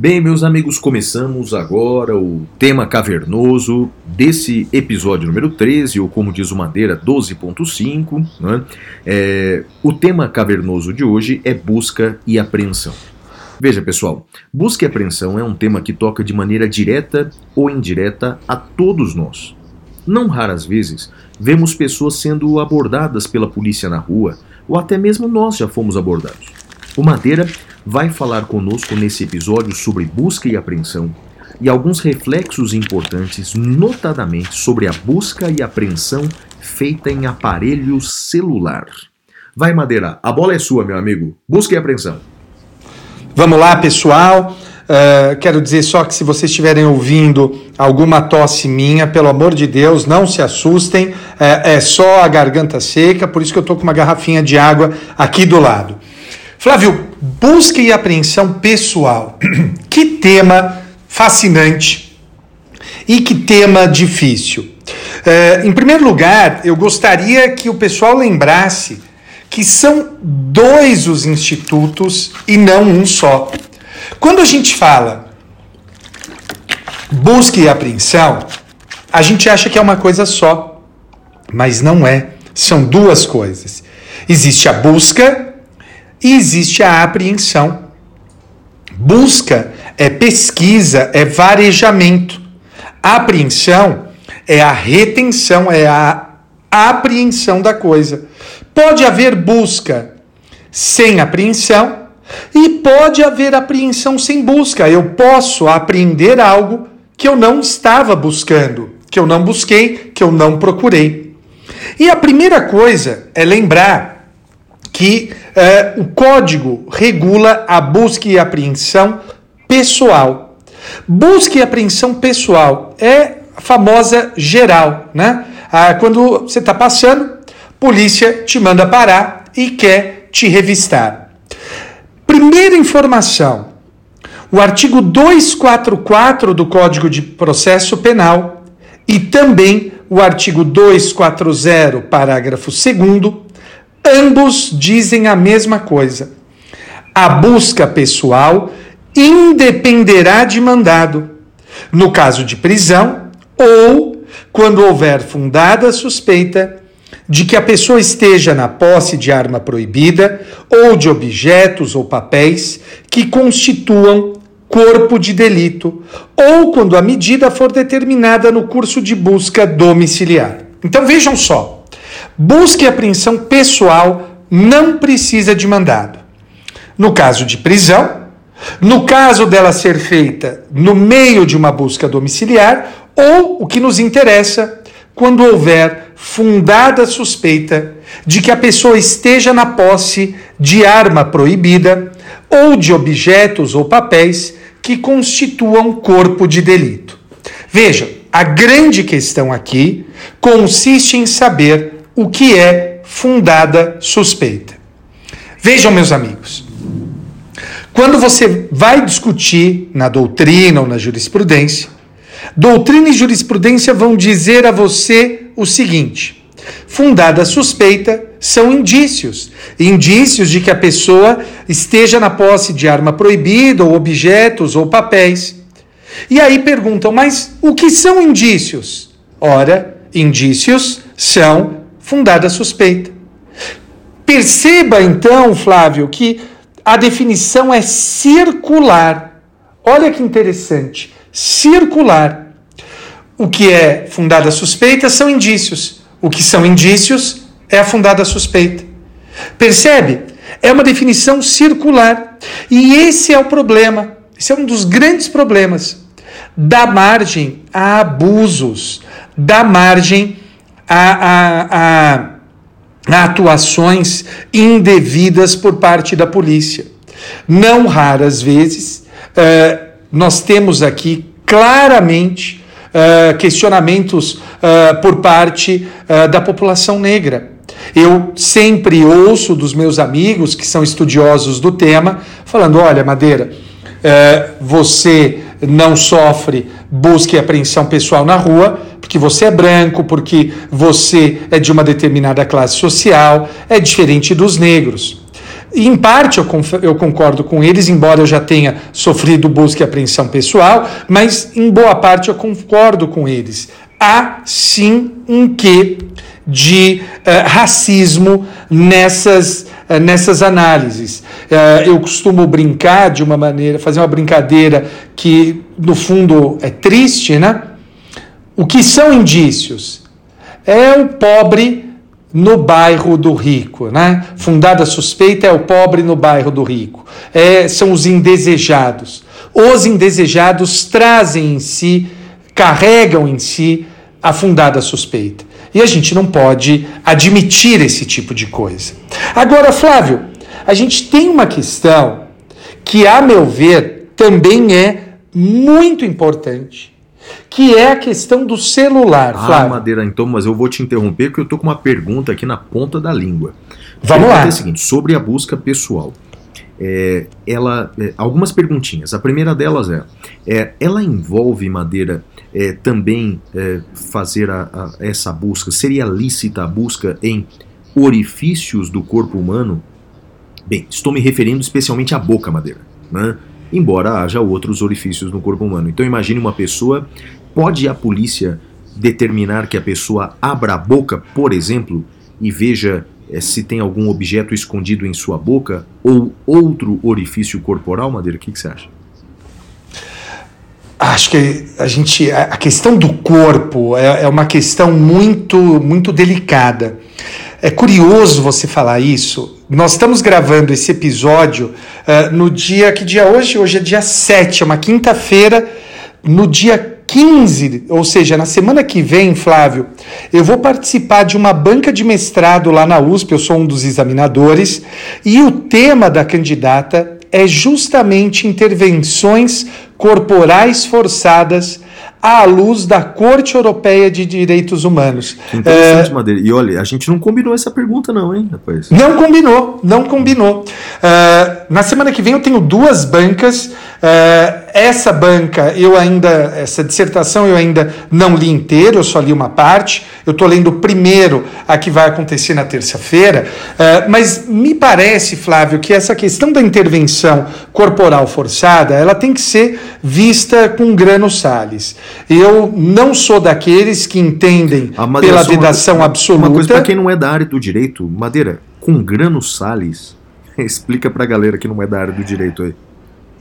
Speaker 3: Bem, meus amigos, começamos agora o tema cavernoso desse episódio número 13, ou como diz o Madeira, 12.5. Né? É, o tema cavernoso de hoje é busca e apreensão. Veja, pessoal, busca e apreensão é um tema que toca de maneira direta ou indireta a todos nós. Não raras vezes, vemos pessoas sendo abordadas pela polícia na rua, ou até mesmo nós já fomos abordados. O Madeira vai falar conosco nesse episódio sobre busca e apreensão e alguns reflexos importantes, notadamente sobre a busca e apreensão feita em aparelho celular. Vai, Madeira, a bola é sua, meu amigo. Busca e apreensão.
Speaker 2: Vamos lá, pessoal. Uh, quero dizer só que se vocês estiverem ouvindo alguma tosse minha, pelo amor de Deus, não se assustem, é, é só a garganta seca, por isso que eu estou com uma garrafinha de água aqui do lado. Flávio, busca e apreensão pessoal. que tema fascinante e que tema difícil. Uh, em primeiro lugar, eu gostaria que o pessoal lembrasse que são dois os institutos e não um só. Quando a gente fala busca e apreensão, a gente acha que é uma coisa só, mas não é. São duas coisas. Existe a busca e existe a apreensão. Busca é pesquisa, é varejamento. Apreensão é a retenção, é a apreensão da coisa. Pode haver busca sem apreensão e pode haver apreensão sem busca. Eu posso apreender algo que eu não estava buscando, que eu não busquei, que eu não procurei. E a primeira coisa é lembrar que eh, o código regula a busca e apreensão pessoal. Busca e apreensão pessoal é a famosa geral, né? Ah, quando você está passando, polícia te manda parar e quer te revistar. Primeira informação: o artigo 244 do Código de Processo Penal e também o artigo 240, parágrafo 2 Ambos dizem a mesma coisa. A busca pessoal independerá de mandado, no caso de prisão ou quando houver fundada suspeita de que a pessoa esteja na posse de arma proibida ou de objetos ou papéis que constituam corpo de delito, ou quando a medida for determinada no curso de busca domiciliar. Então vejam só. Busca e apreensão pessoal não precisa de mandado. No caso de prisão, no caso dela ser feita no meio de uma busca domiciliar, ou o que nos interessa, quando houver fundada suspeita de que a pessoa esteja na posse de arma proibida ou de objetos ou papéis que constituam corpo de delito. Veja, a grande questão aqui consiste em saber o que é fundada suspeita. Vejam, meus amigos, quando você vai discutir na doutrina ou na jurisprudência, doutrina e jurisprudência vão dizer a você o seguinte: fundada suspeita são indícios, indícios de que a pessoa esteja na posse de arma proibida ou objetos ou papéis. E aí perguntam, mas o que são indícios? Ora, indícios são fundada suspeita. Perceba então, Flávio, que a definição é circular. Olha que interessante. Circular. O que é fundada suspeita são indícios. O que são indícios é a fundada suspeita. Percebe? É uma definição circular. E esse é o problema. Esse é um dos grandes problemas. Dá margem a abusos, dá margem a, a, a, atuações indevidas por parte da polícia. Não raras vezes, uh, nós temos aqui claramente uh, questionamentos uh, por parte da população negra. Eu sempre ouço dos meus amigos que são estudiosos do tema, falando: olha, Madeira, você não sofre busca e apreensão pessoal na rua, porque você é branco, porque você é de uma determinada classe social, é diferente dos negros. Em parte eu, eu concordo com eles, embora eu já tenha sofrido busca e apreensão pessoal, mas em boa parte eu concordo com eles. Há sim um quê de uh, racismo nessas, uh, nessas análises. Uh, eu costumo brincar de uma maneira, fazer uma brincadeira que no fundo é triste, né? O que são indícios? É o pobre no bairro do rico, né? Fundada suspeita é o pobre no bairro do rico. É, são os indesejados. Os indesejados trazem em si, carregam em si a fundada suspeita. E a gente não pode admitir esse tipo de coisa. Agora, Flávio, a gente tem uma questão que, a meu ver, também é muito importante, que é a questão do celular,
Speaker 3: ah,
Speaker 2: Flávio.
Speaker 3: Madeira, então, mas eu vou te interromper porque eu tô com uma pergunta aqui na ponta da língua.
Speaker 2: Vamos lá.
Speaker 3: É o seguinte, sobre a busca pessoal. É, ela, é, algumas perguntinhas. A primeira delas é, é ela envolve Madeira é, também é, fazer a, a, essa busca? Seria lícita a busca em orifícios do corpo humano? Bem, estou me referindo especialmente à boca, Madeira. Né? Embora haja outros orifícios no corpo humano. Então imagine uma pessoa, pode a polícia determinar que a pessoa abra a boca, por exemplo, e veja é, se tem algum objeto escondido em sua boca ou outro orifício corporal, Madeira? O que, que você acha?
Speaker 2: Acho que a gente a questão do corpo é, é uma questão muito muito delicada. É curioso você falar isso. Nós estamos gravando esse episódio uh, no dia que dia hoje? Hoje é dia 7, é uma quinta-feira. No dia 15, ou seja, na semana que vem, Flávio, eu vou participar de uma banca de mestrado lá na USP, eu sou um dos examinadores, e o tema da candidata é justamente intervenções corporais forçadas à luz da Corte Europeia de Direitos Humanos.
Speaker 3: interessante, é... Madeira. E olha, a gente não combinou essa pergunta, não, hein, rapaz?
Speaker 2: Não combinou, não combinou. Uh, na semana que vem eu tenho duas bancas. Uh, essa banca, eu ainda, essa dissertação eu ainda não li inteiro, eu só li uma parte. Eu estou lendo primeiro a que vai acontecer na terça-feira. Uh, mas me parece, Flávio, que essa questão da intervenção corporal forçada, ela tem que ser vista com grano Eu não sou daqueles que entendem pela vedação uma, absoluta.
Speaker 3: Uma coisa para quem não é da área do direito, Madeira, com grano sales, explica para a galera que não é da área do direito aí.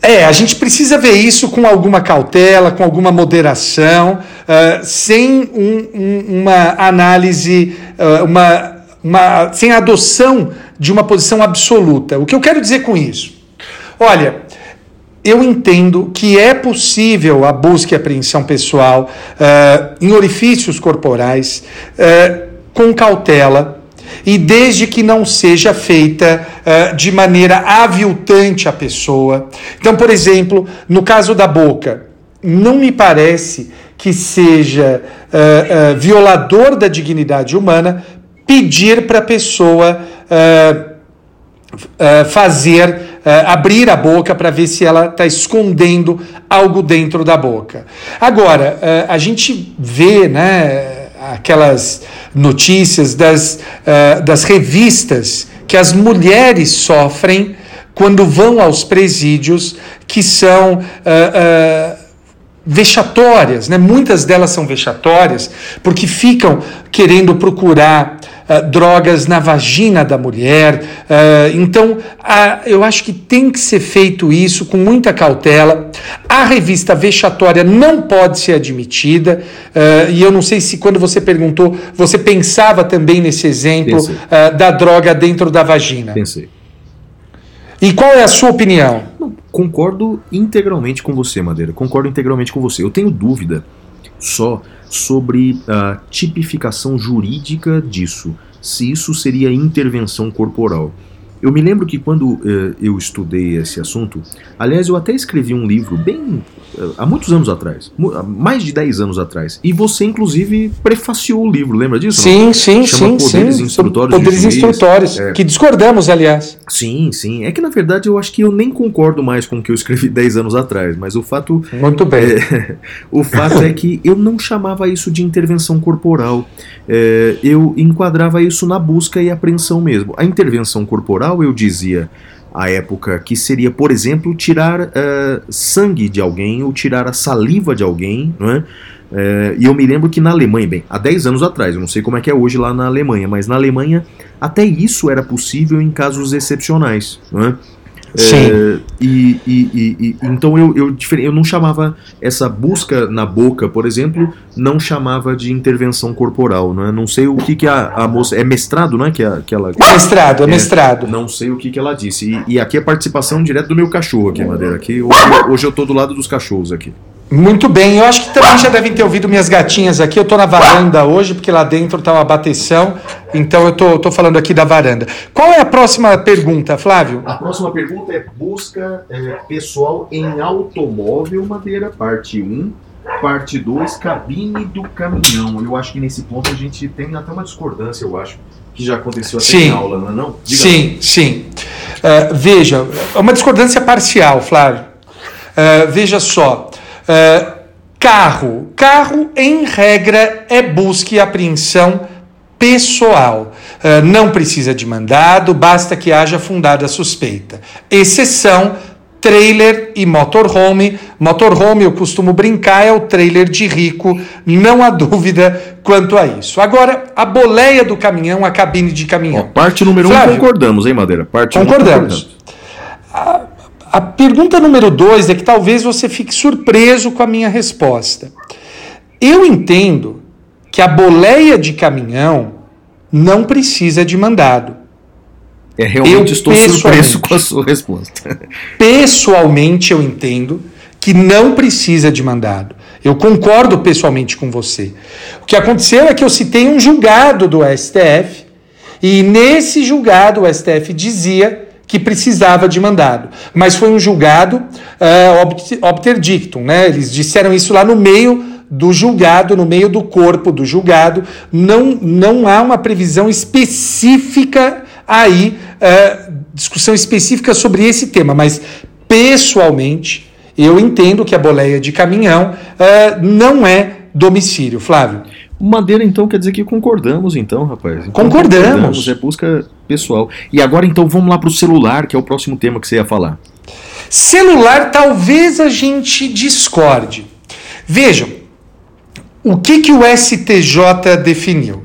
Speaker 2: É, a gente precisa ver isso com alguma cautela, com alguma moderação, uh, sem um, um, uma análise, uh, uma, uma, sem a adoção de uma posição absoluta. O que eu quero dizer com isso? Olha, eu entendo que é possível a busca e apreensão pessoal uh, em orifícios corporais uh, com cautela e desde que não seja feita uh, de maneira aviltante à pessoa. Então, por exemplo, no caso da boca, não me parece que seja violador da dignidade humana pedir para a pessoa fazer abrir a boca para ver se ela está escondendo algo dentro da boca. Agora, uh, a gente vê, né? Aquelas notícias das, uh, das revistas que as mulheres sofrem quando vão aos presídios, que são vexatórias, né? Muitas delas são vexatórias porque ficam querendo procurar uh, drogas na vagina da mulher. Uh, então, eu acho que tem que ser feito isso com muita cautela. A revista vexatória não pode ser admitida. Uh, e eu não sei se quando você perguntou, você pensava também nesse exemplo da droga dentro da vagina.
Speaker 3: Pensei.
Speaker 2: E qual é a sua opinião?
Speaker 3: Não, concordo integralmente com você, Madeira. Concordo integralmente com você. Eu tenho dúvida só sobre a tipificação jurídica disso, se isso seria intervenção corporal. Eu me lembro que quando uh, eu estudei esse assunto, aliás, eu até escrevi um livro bem uh, há muitos anos atrás, mais de 10 anos atrás, e você inclusive prefaciou o livro, lembra disso?
Speaker 2: Sim, não? sim, Chama sim, Poderes sim. Instrutórios Poderes Instrutórios, é. que discordamos, aliás.
Speaker 3: Sim, sim. É que na verdade eu acho que eu nem concordo mais com o que eu escrevi 10 anos atrás, mas o fato.
Speaker 2: Muito bem.
Speaker 3: É, o fato é que eu não chamava isso de intervenção corporal. É, eu enquadrava isso na busca e apreensão mesmo. A intervenção corporal eu dizia à época que seria, por exemplo, tirar uh, sangue de alguém ou tirar a saliva de alguém, não é? É, e eu me lembro que na Alemanha, bem, há 10 anos atrás, eu não sei como é que é hoje lá na Alemanha, mas na Alemanha até isso era possível em casos excepcionais. Não é?
Speaker 2: Sim.
Speaker 3: É, e, e, e, então eu, eu, eu não chamava essa busca na boca, por exemplo, não chamava de intervenção corporal, não é? Não sei o que, que a, a moça. É mestrado, não é? Que, a, que ela,
Speaker 2: mestrado, é, é mestrado.
Speaker 3: Não sei o que, que ela disse. E, e aqui é participação direto do meu cachorro aqui, Madeira. Aqui, hoje, hoje eu tô do lado dos cachorros aqui.
Speaker 2: Muito bem, eu acho que também já devem ter ouvido minhas gatinhas aqui. Eu estou na varanda hoje, porque lá dentro está uma bateção, então eu tô, tô falando aqui da varanda. Qual é a próxima pergunta, Flávio?
Speaker 3: A próxima pergunta é busca é, pessoal em automóvel, Madeira, parte 1. Parte 2, cabine do caminhão. Eu acho que nesse ponto a gente tem até uma discordância, eu acho, que já aconteceu até sim. em aula, não é não?
Speaker 2: Diga sim, sim. Uh, veja, é uma discordância parcial, Flávio. Uh, veja só. Uh, carro. Carro, em regra, é busca e apreensão pessoal. Uh, não precisa de mandado, basta que haja fundada suspeita. Exceção trailer e motorhome. Motorhome, eu costumo brincar, é o trailer de rico, não há dúvida quanto a isso. Agora, a boleia do caminhão, a cabine de caminhão. Ó,
Speaker 3: parte número Flávio, um, concordamos, hein, Madeira? Parte
Speaker 2: concordamos. Um, concordamos. A pergunta número dois é que talvez você fique surpreso com a minha resposta. Eu entendo que a boleia de caminhão não precisa de mandado.
Speaker 3: É, realmente eu, estou surpreso com a sua resposta.
Speaker 2: Pessoalmente, eu entendo que não precisa de mandado. Eu concordo pessoalmente com você. O que aconteceu é que eu citei um julgado do STF, e nesse julgado o STF dizia que precisava de mandado. Mas foi um julgado uh, obter dictum, né? Eles disseram isso lá no meio do julgado, no meio do corpo do julgado. Não, não há uma previsão específica aí, uh, discussão específica sobre esse tema, mas pessoalmente eu entendo que a boleia de caminhão uh, não é domicílio, Flávio.
Speaker 3: Madeira, então, quer dizer que concordamos, então, rapaz. Então,
Speaker 2: concordamos. concordamos.
Speaker 3: É busca pessoal. E agora, então, vamos lá para o celular, que é o próximo tema que você ia falar.
Speaker 2: Celular, talvez a gente discorde. Vejam, o que, que o STJ definiu?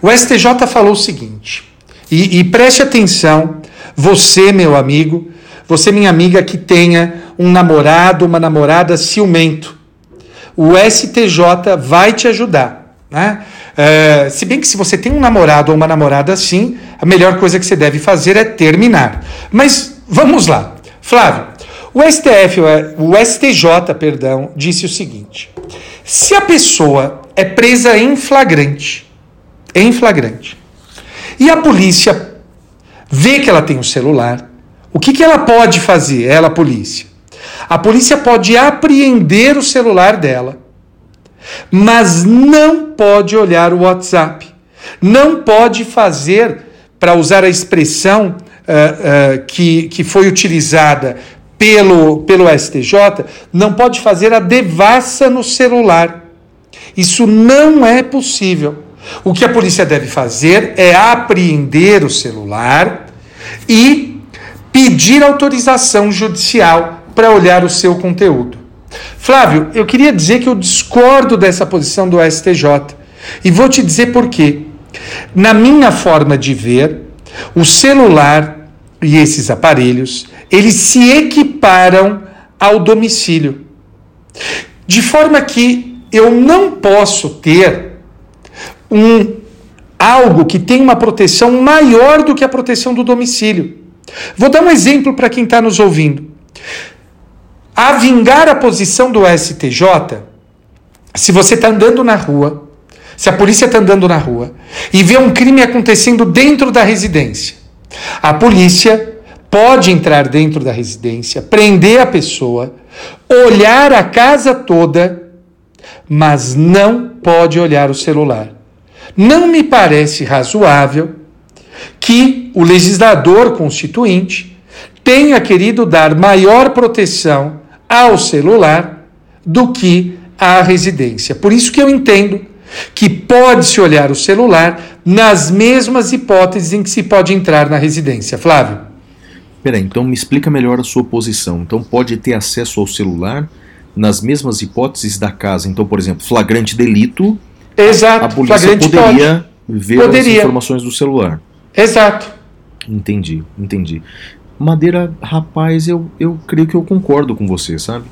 Speaker 2: O STJ falou o seguinte, e, e preste atenção, você, meu amigo, você, minha amiga, que tenha um namorado, uma namorada ciumento, o STJ vai te ajudar. Né? Uh, se bem que se você tem um namorado ou uma namorada assim, a melhor coisa que você deve fazer é terminar. Mas vamos lá. Flávio, o STF, o STJ, perdão, disse o seguinte: se a pessoa é presa em flagrante, em flagrante, e a polícia vê que ela tem um celular, o que, que ela pode fazer, ela, a polícia? A polícia pode apreender o celular dela mas não pode olhar o WhatsApp. Não pode fazer, para usar a expressão uh, uh, que, que foi utilizada pelo, pelo STJ, não pode fazer a devassa no celular. Isso não é possível. O que a polícia deve fazer é apreender o celular e pedir autorização judicial para olhar o seu conteúdo. Flávio, eu queria dizer que eu discordo dessa posição do STJ. E vou te dizer por quê. Na minha forma de ver, o celular e esses aparelhos, eles se equiparam ao domicílio. De forma que eu não posso ter um algo que tem uma proteção maior do que a proteção do domicílio. Vou dar um exemplo para quem está nos ouvindo a vingar a posição do STJ, se você está andando na rua, se a polícia está andando na rua e vê um crime acontecendo dentro da residência, a polícia pode entrar dentro da residência, prender a pessoa, olhar a casa toda, mas não pode olhar o celular. Não me parece razoável que o legislador constituinte tenha querido dar maior proteção ao celular do que à residência. Por isso que eu entendo que pode-se olhar o celular nas mesmas hipóteses em que se pode entrar na residência. Flávio.
Speaker 3: Peraí, então me explica melhor a sua posição. Então pode ter acesso ao celular nas mesmas hipóteses da casa. Então, por exemplo, flagrante delito,
Speaker 2: Exato.
Speaker 3: a polícia poderia ver
Speaker 2: Poderia.
Speaker 3: as informações do celular.
Speaker 2: pode. Exato.
Speaker 3: Entendi, entendi. Madeira, rapaz, eu, eu creio que eu concordo com você, sabe?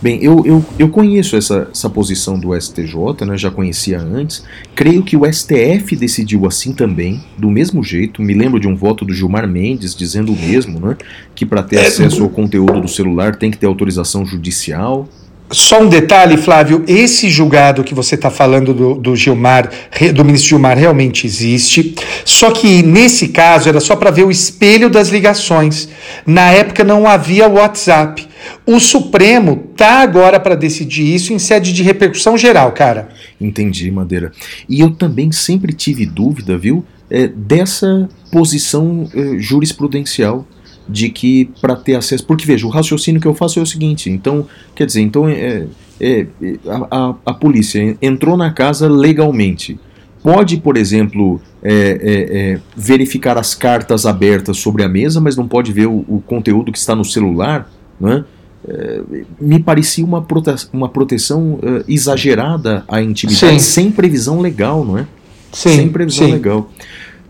Speaker 3: Bem, eu, eu, eu conheço essa, essa posição do STJ, né? já conhecia antes. Creio que o STF decidiu assim também, do mesmo jeito. Me lembro de um voto do Gilmar Mendes dizendo o mesmo, né? Que para ter
Speaker 2: É,
Speaker 3: acesso ao conteúdo do celular tem que ter autorização judicial.
Speaker 2: Só um detalhe, Flávio, esse julgado que você está falando do, do Gilmar, do ministro Gilmar, realmente existe. Só que nesse caso era só para ver o espelho das ligações. Na época não havia WhatsApp. O Supremo tá agora para decidir isso em sede de repercussão geral, cara.
Speaker 3: Entendi, Madeira. E eu também sempre tive dúvida, viu, é, dessa posição é, jurisprudencial de que para ter acesso. Porque veja, o raciocínio que eu faço é o seguinte: então, quer dizer, então é, é, a, a, a polícia entrou na casa legalmente. Pode, por exemplo, é, é, é, verificar as cartas abertas sobre a mesa, mas não pode ver o, o conteúdo que está no celular, não é? É, me parecia uma, prote uma proteção é, exagerada à intimidade,
Speaker 2: Sim.
Speaker 3: sem previsão legal, não é? sem previsão legal.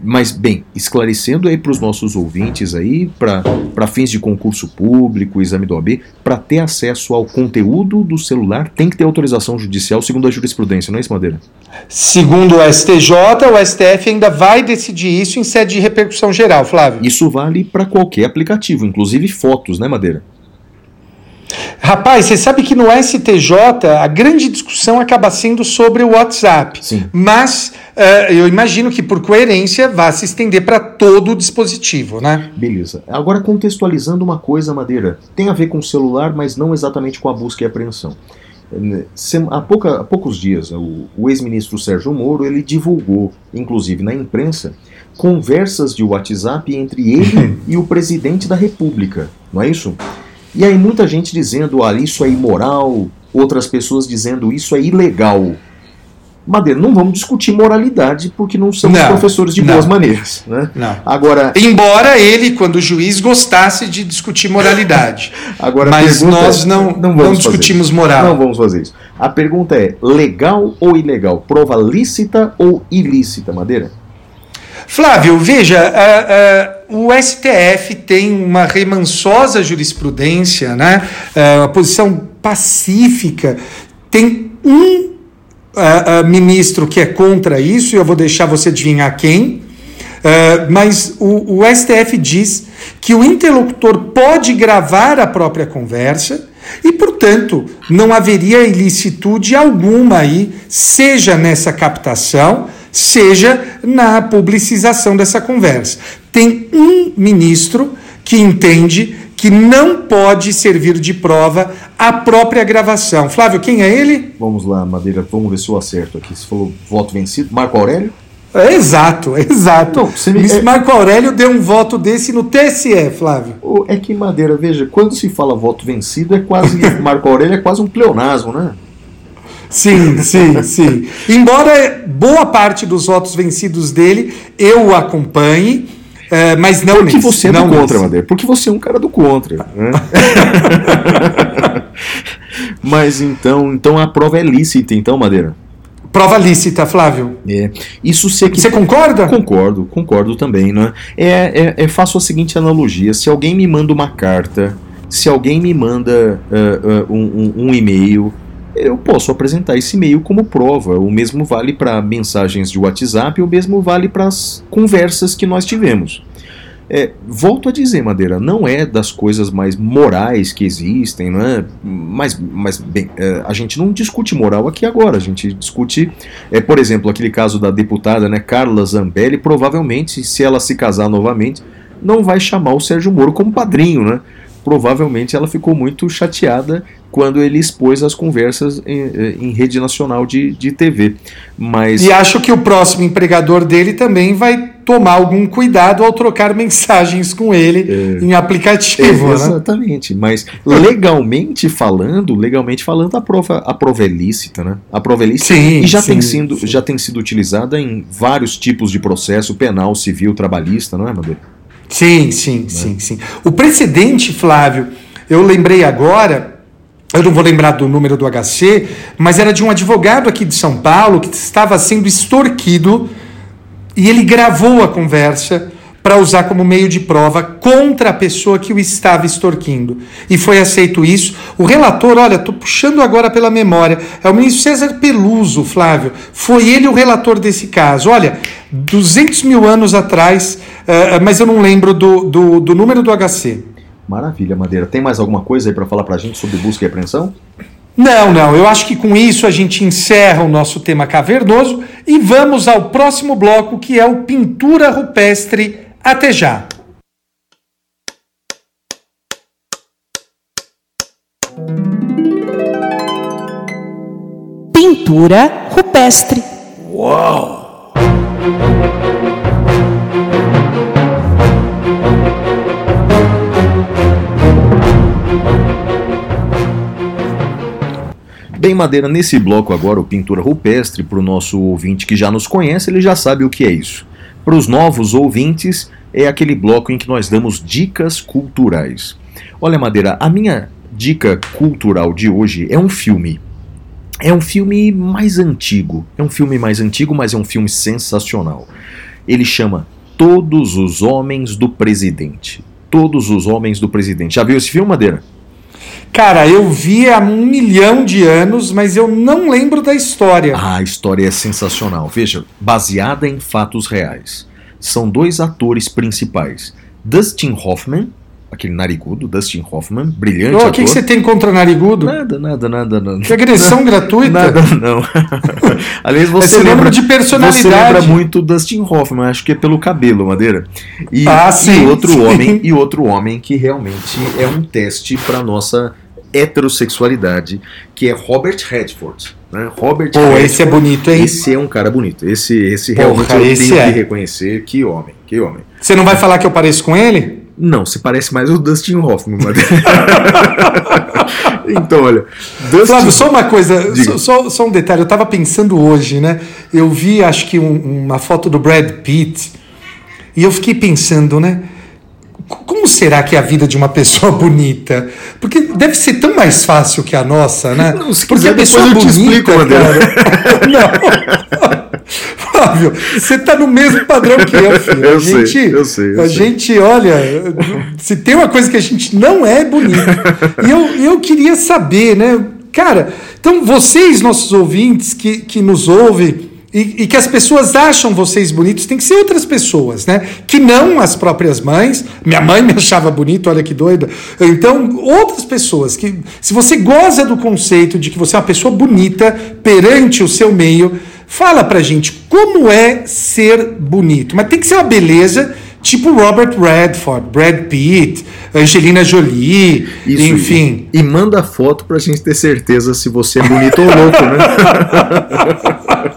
Speaker 3: Mas, bem, esclarecendo aí para os nossos ouvintes aí, para fins de concurso público, exame do OAB, para ter acesso ao conteúdo do celular, tem que ter autorização judicial segundo a jurisprudência, não é isso, Madeira?
Speaker 2: Segundo o STJ, o STF ainda vai decidir isso em sede de repercussão geral, Flávio.
Speaker 3: Isso vale para qualquer aplicativo, inclusive fotos, né, Madeira?
Speaker 2: Rapaz, você sabe que no STJ a grande discussão acaba sendo sobre o WhatsApp.
Speaker 3: Sim.
Speaker 2: Mas eh, eu imagino que por coerência vá se estender para todo o dispositivo, né?
Speaker 3: Beleza. Agora, contextualizando uma coisa, Madeira, tem a ver com o celular, mas não exatamente com a busca e apreensão. Sem- Há, pouca- há poucos dias, o, o ex-ministro Sérgio Moro ele divulgou, inclusive na imprensa, conversas de WhatsApp entre ele e o presidente da República, não é isso? E aí muita gente dizendo, ah, isso é imoral, outras pessoas dizendo, isso é ilegal. Madeira, não vamos discutir moralidade porque não somos
Speaker 2: Não,
Speaker 3: professores de
Speaker 2: não.
Speaker 3: boas maneiras, né?
Speaker 2: Não.
Speaker 3: Agora,
Speaker 2: Embora ele, quando juiz, gostasse de discutir moralidade.
Speaker 3: Agora,
Speaker 2: Mas
Speaker 3: pergunta
Speaker 2: nós
Speaker 3: é-
Speaker 2: não, não,
Speaker 3: vamos fazer
Speaker 2: discutimos
Speaker 3: isso.
Speaker 2: moral.
Speaker 3: Não vamos fazer isso. A pergunta é: legal ou ilegal? Prova lícita ou ilícita, Madeira?
Speaker 2: Flávio, veja, a- a- o STF tem uma remansosa jurisprudência, né? Ah, uma posição pacífica. Tem um ah, ah, ministro que é contra isso, e eu vou deixar você adivinhar quem. Ah, mas o, o STF diz que o interlocutor pode gravar a própria conversa e, portanto, não haveria ilicitude alguma aí, seja nessa captação, seja na publicização dessa conversa. Tem um ministro que entende que não pode servir de prova a própria gravação. Flávio, quem é ele?
Speaker 3: Vamos lá, Madeira, vamos ver se eu acerto aqui. Você falou voto vencido. Marco Aurélio?
Speaker 2: É, exato, exato.
Speaker 3: Não, me- é-
Speaker 2: Marco Aurélio deu um voto desse no TSE, Flávio.
Speaker 3: É que, Madeira, veja, quando se fala voto vencido, é quase. Marco Aurélio é quase um pleonasmo, né?
Speaker 2: Sim, sim, sim. Embora boa parte dos votos vencidos dele eu o acompanhe, eh, mas não
Speaker 3: Porque
Speaker 2: nesse,
Speaker 3: você é
Speaker 2: não
Speaker 3: do contra. Madeira. Porque você é um cara do contra. Né? Mas então, então a prova é lícita, então, Madeira.
Speaker 2: Prova lícita, Flávio.
Speaker 3: É. Isso se
Speaker 2: Você concorda?
Speaker 3: Concordo, concordo também, né? É, é, é faço a seguinte analogia: se alguém me manda uma carta, se alguém me manda ah, ah, um, um- um e-mail, eu posso apresentar esse e-mail como prova. O mesmo vale para mensagens de WhatsApp, o mesmo vale para as conversas que nós tivemos. É, volto a dizer, Madeira, não é das coisas mais morais que existem, não é? Mas, mas bem, é, a gente não discute moral aqui agora, a gente discute, é, por exemplo, aquele caso da deputada, né, Carla Zambelli, provavelmente, se ela se casar novamente, não vai chamar o Sérgio Moro como padrinho, né? Provavelmente ela ficou muito chateada quando ele expôs as conversas em, em rede nacional de, de TV. Mas
Speaker 2: E acho que o próximo empregador dele também vai tomar algum cuidado ao trocar mensagens com ele em aplicativo. né?
Speaker 3: Exatamente, mas legalmente falando, legalmente falando, a prova, a prova é lícita, né? A prova é lícita
Speaker 2: Sim,
Speaker 3: e já,
Speaker 2: sim,
Speaker 3: tem sido,
Speaker 2: sim.
Speaker 3: já tem sido utilizada em vários tipos de processo penal, civil, trabalhista, não é, Madeira?
Speaker 2: Sim, sim, sim, sim. O precedente, Flávio, eu lembrei agora, eu não vou lembrar do número do HC, mas era de um advogado aqui de São Paulo que estava sendo extorquido e ele gravou a conversa para usar como meio de prova contra a pessoa que o estava extorquindo. E foi aceito isso. O relator, olha, estou puxando agora pela memória, é o ministro César Peluso, Flávio. Foi ele o relator desse caso. Olha, 200 mil anos atrás, eh, mas eu não lembro do, do, do número do HC.
Speaker 3: Maravilha, Madeira. Tem mais alguma coisa aí para falar pra gente sobre busca e apreensão?
Speaker 2: Não, não, eu acho que com isso a gente encerra o nosso tema cavernoso e vamos ao próximo bloco que é o Pintura Rupestre. Até já!
Speaker 4: Pintura rupestre.
Speaker 3: Bem, Madeira, nesse bloco agora, o Pintura Rupestre, para o nosso ouvinte que já nos conhece, ele já sabe o que é isso. Para os novos ouvintes, é aquele bloco em que nós damos dicas culturais. Olha, Madeira, a minha dica cultural de hoje é um filme. É um filme mais antigo. É um filme mais antigo, mas é um filme sensacional. Ele chama Todos os Homens do Presidente. Todos os Homens do Presidente. Já viu esse filme, Madeira?
Speaker 2: Cara, eu vi há um milhão de anos, mas eu não lembro da história.
Speaker 3: Ah, a história é sensacional. Veja, baseada em fatos reais. São dois atores principais. Dustin Hoffman, aquele narigudo, Dustin Hoffman, brilhante ator.
Speaker 2: o que, que você tem contra narigudo?
Speaker 3: Nada, nada, nada, nada.
Speaker 2: Que agressão gratuita.
Speaker 3: Nada, não. Aliás, você
Speaker 2: Esse é
Speaker 3: lembra
Speaker 2: de personalidade.
Speaker 3: Você lembra muito Dustin Hoffman, acho que é pelo cabelo, Madeira. E,
Speaker 2: Ah,
Speaker 3: e
Speaker 2: sim,
Speaker 3: outro
Speaker 2: sim.
Speaker 3: homem, e outro homem que realmente é um teste para nossa heterossexualidade, que é Robert Redford. Né? Robert
Speaker 2: Pô,
Speaker 3: Redford.
Speaker 2: esse é bonito, hein?
Speaker 3: Esse é um cara bonito. Esse, esse
Speaker 2: Porra,
Speaker 3: realmente eu
Speaker 2: esse
Speaker 3: tenho
Speaker 2: é.
Speaker 3: que reconhecer. Que homem, que homem.
Speaker 2: Você não vai falar que eu pareço com ele?
Speaker 3: Não, se parece mais o Dustin Hoffman. Então, olha. Dustin
Speaker 2: Flávio, só uma coisa, só, só- só um detalhe. Eu tava pensando hoje, né? Eu vi, acho que um- uma foto do Brad Pitt e eu fiquei pensando, né? Como será que é a vida de uma pessoa bonita? Porque deve ser tão mais fácil que a nossa, né?
Speaker 3: Não, se
Speaker 2: Porque
Speaker 3: quiser,
Speaker 2: a pessoa
Speaker 3: eu te
Speaker 2: bonita,
Speaker 3: explico, Madeira.
Speaker 2: cara, Não. Flávio, você tá no mesmo padrão que eu, filho.
Speaker 3: Eu
Speaker 2: a
Speaker 3: sei,
Speaker 2: gente,
Speaker 3: eu sei, eu
Speaker 2: a
Speaker 3: sei.
Speaker 2: gente, olha, se tem uma coisa que a gente não é bonito. E eu, eu queria saber, né? Cara, então vocês, nossos ouvintes que, que nos ouvem e, e que as pessoas acham vocês bonitos, tem que ser outras pessoas, né? Que não as próprias mães. Minha mãe me achava bonito, olha que doida. Então, outras pessoas que, se você goza do conceito de que você é uma pessoa bonita perante o seu meio, fala pra gente como é ser bonito. Mas tem que ser uma beleza tipo Robert Redford, Brad Pitt, Angelina Jolie,
Speaker 3: Isso,
Speaker 2: enfim.
Speaker 3: E, e manda foto pra gente ter certeza se você é bonito ou louco, né?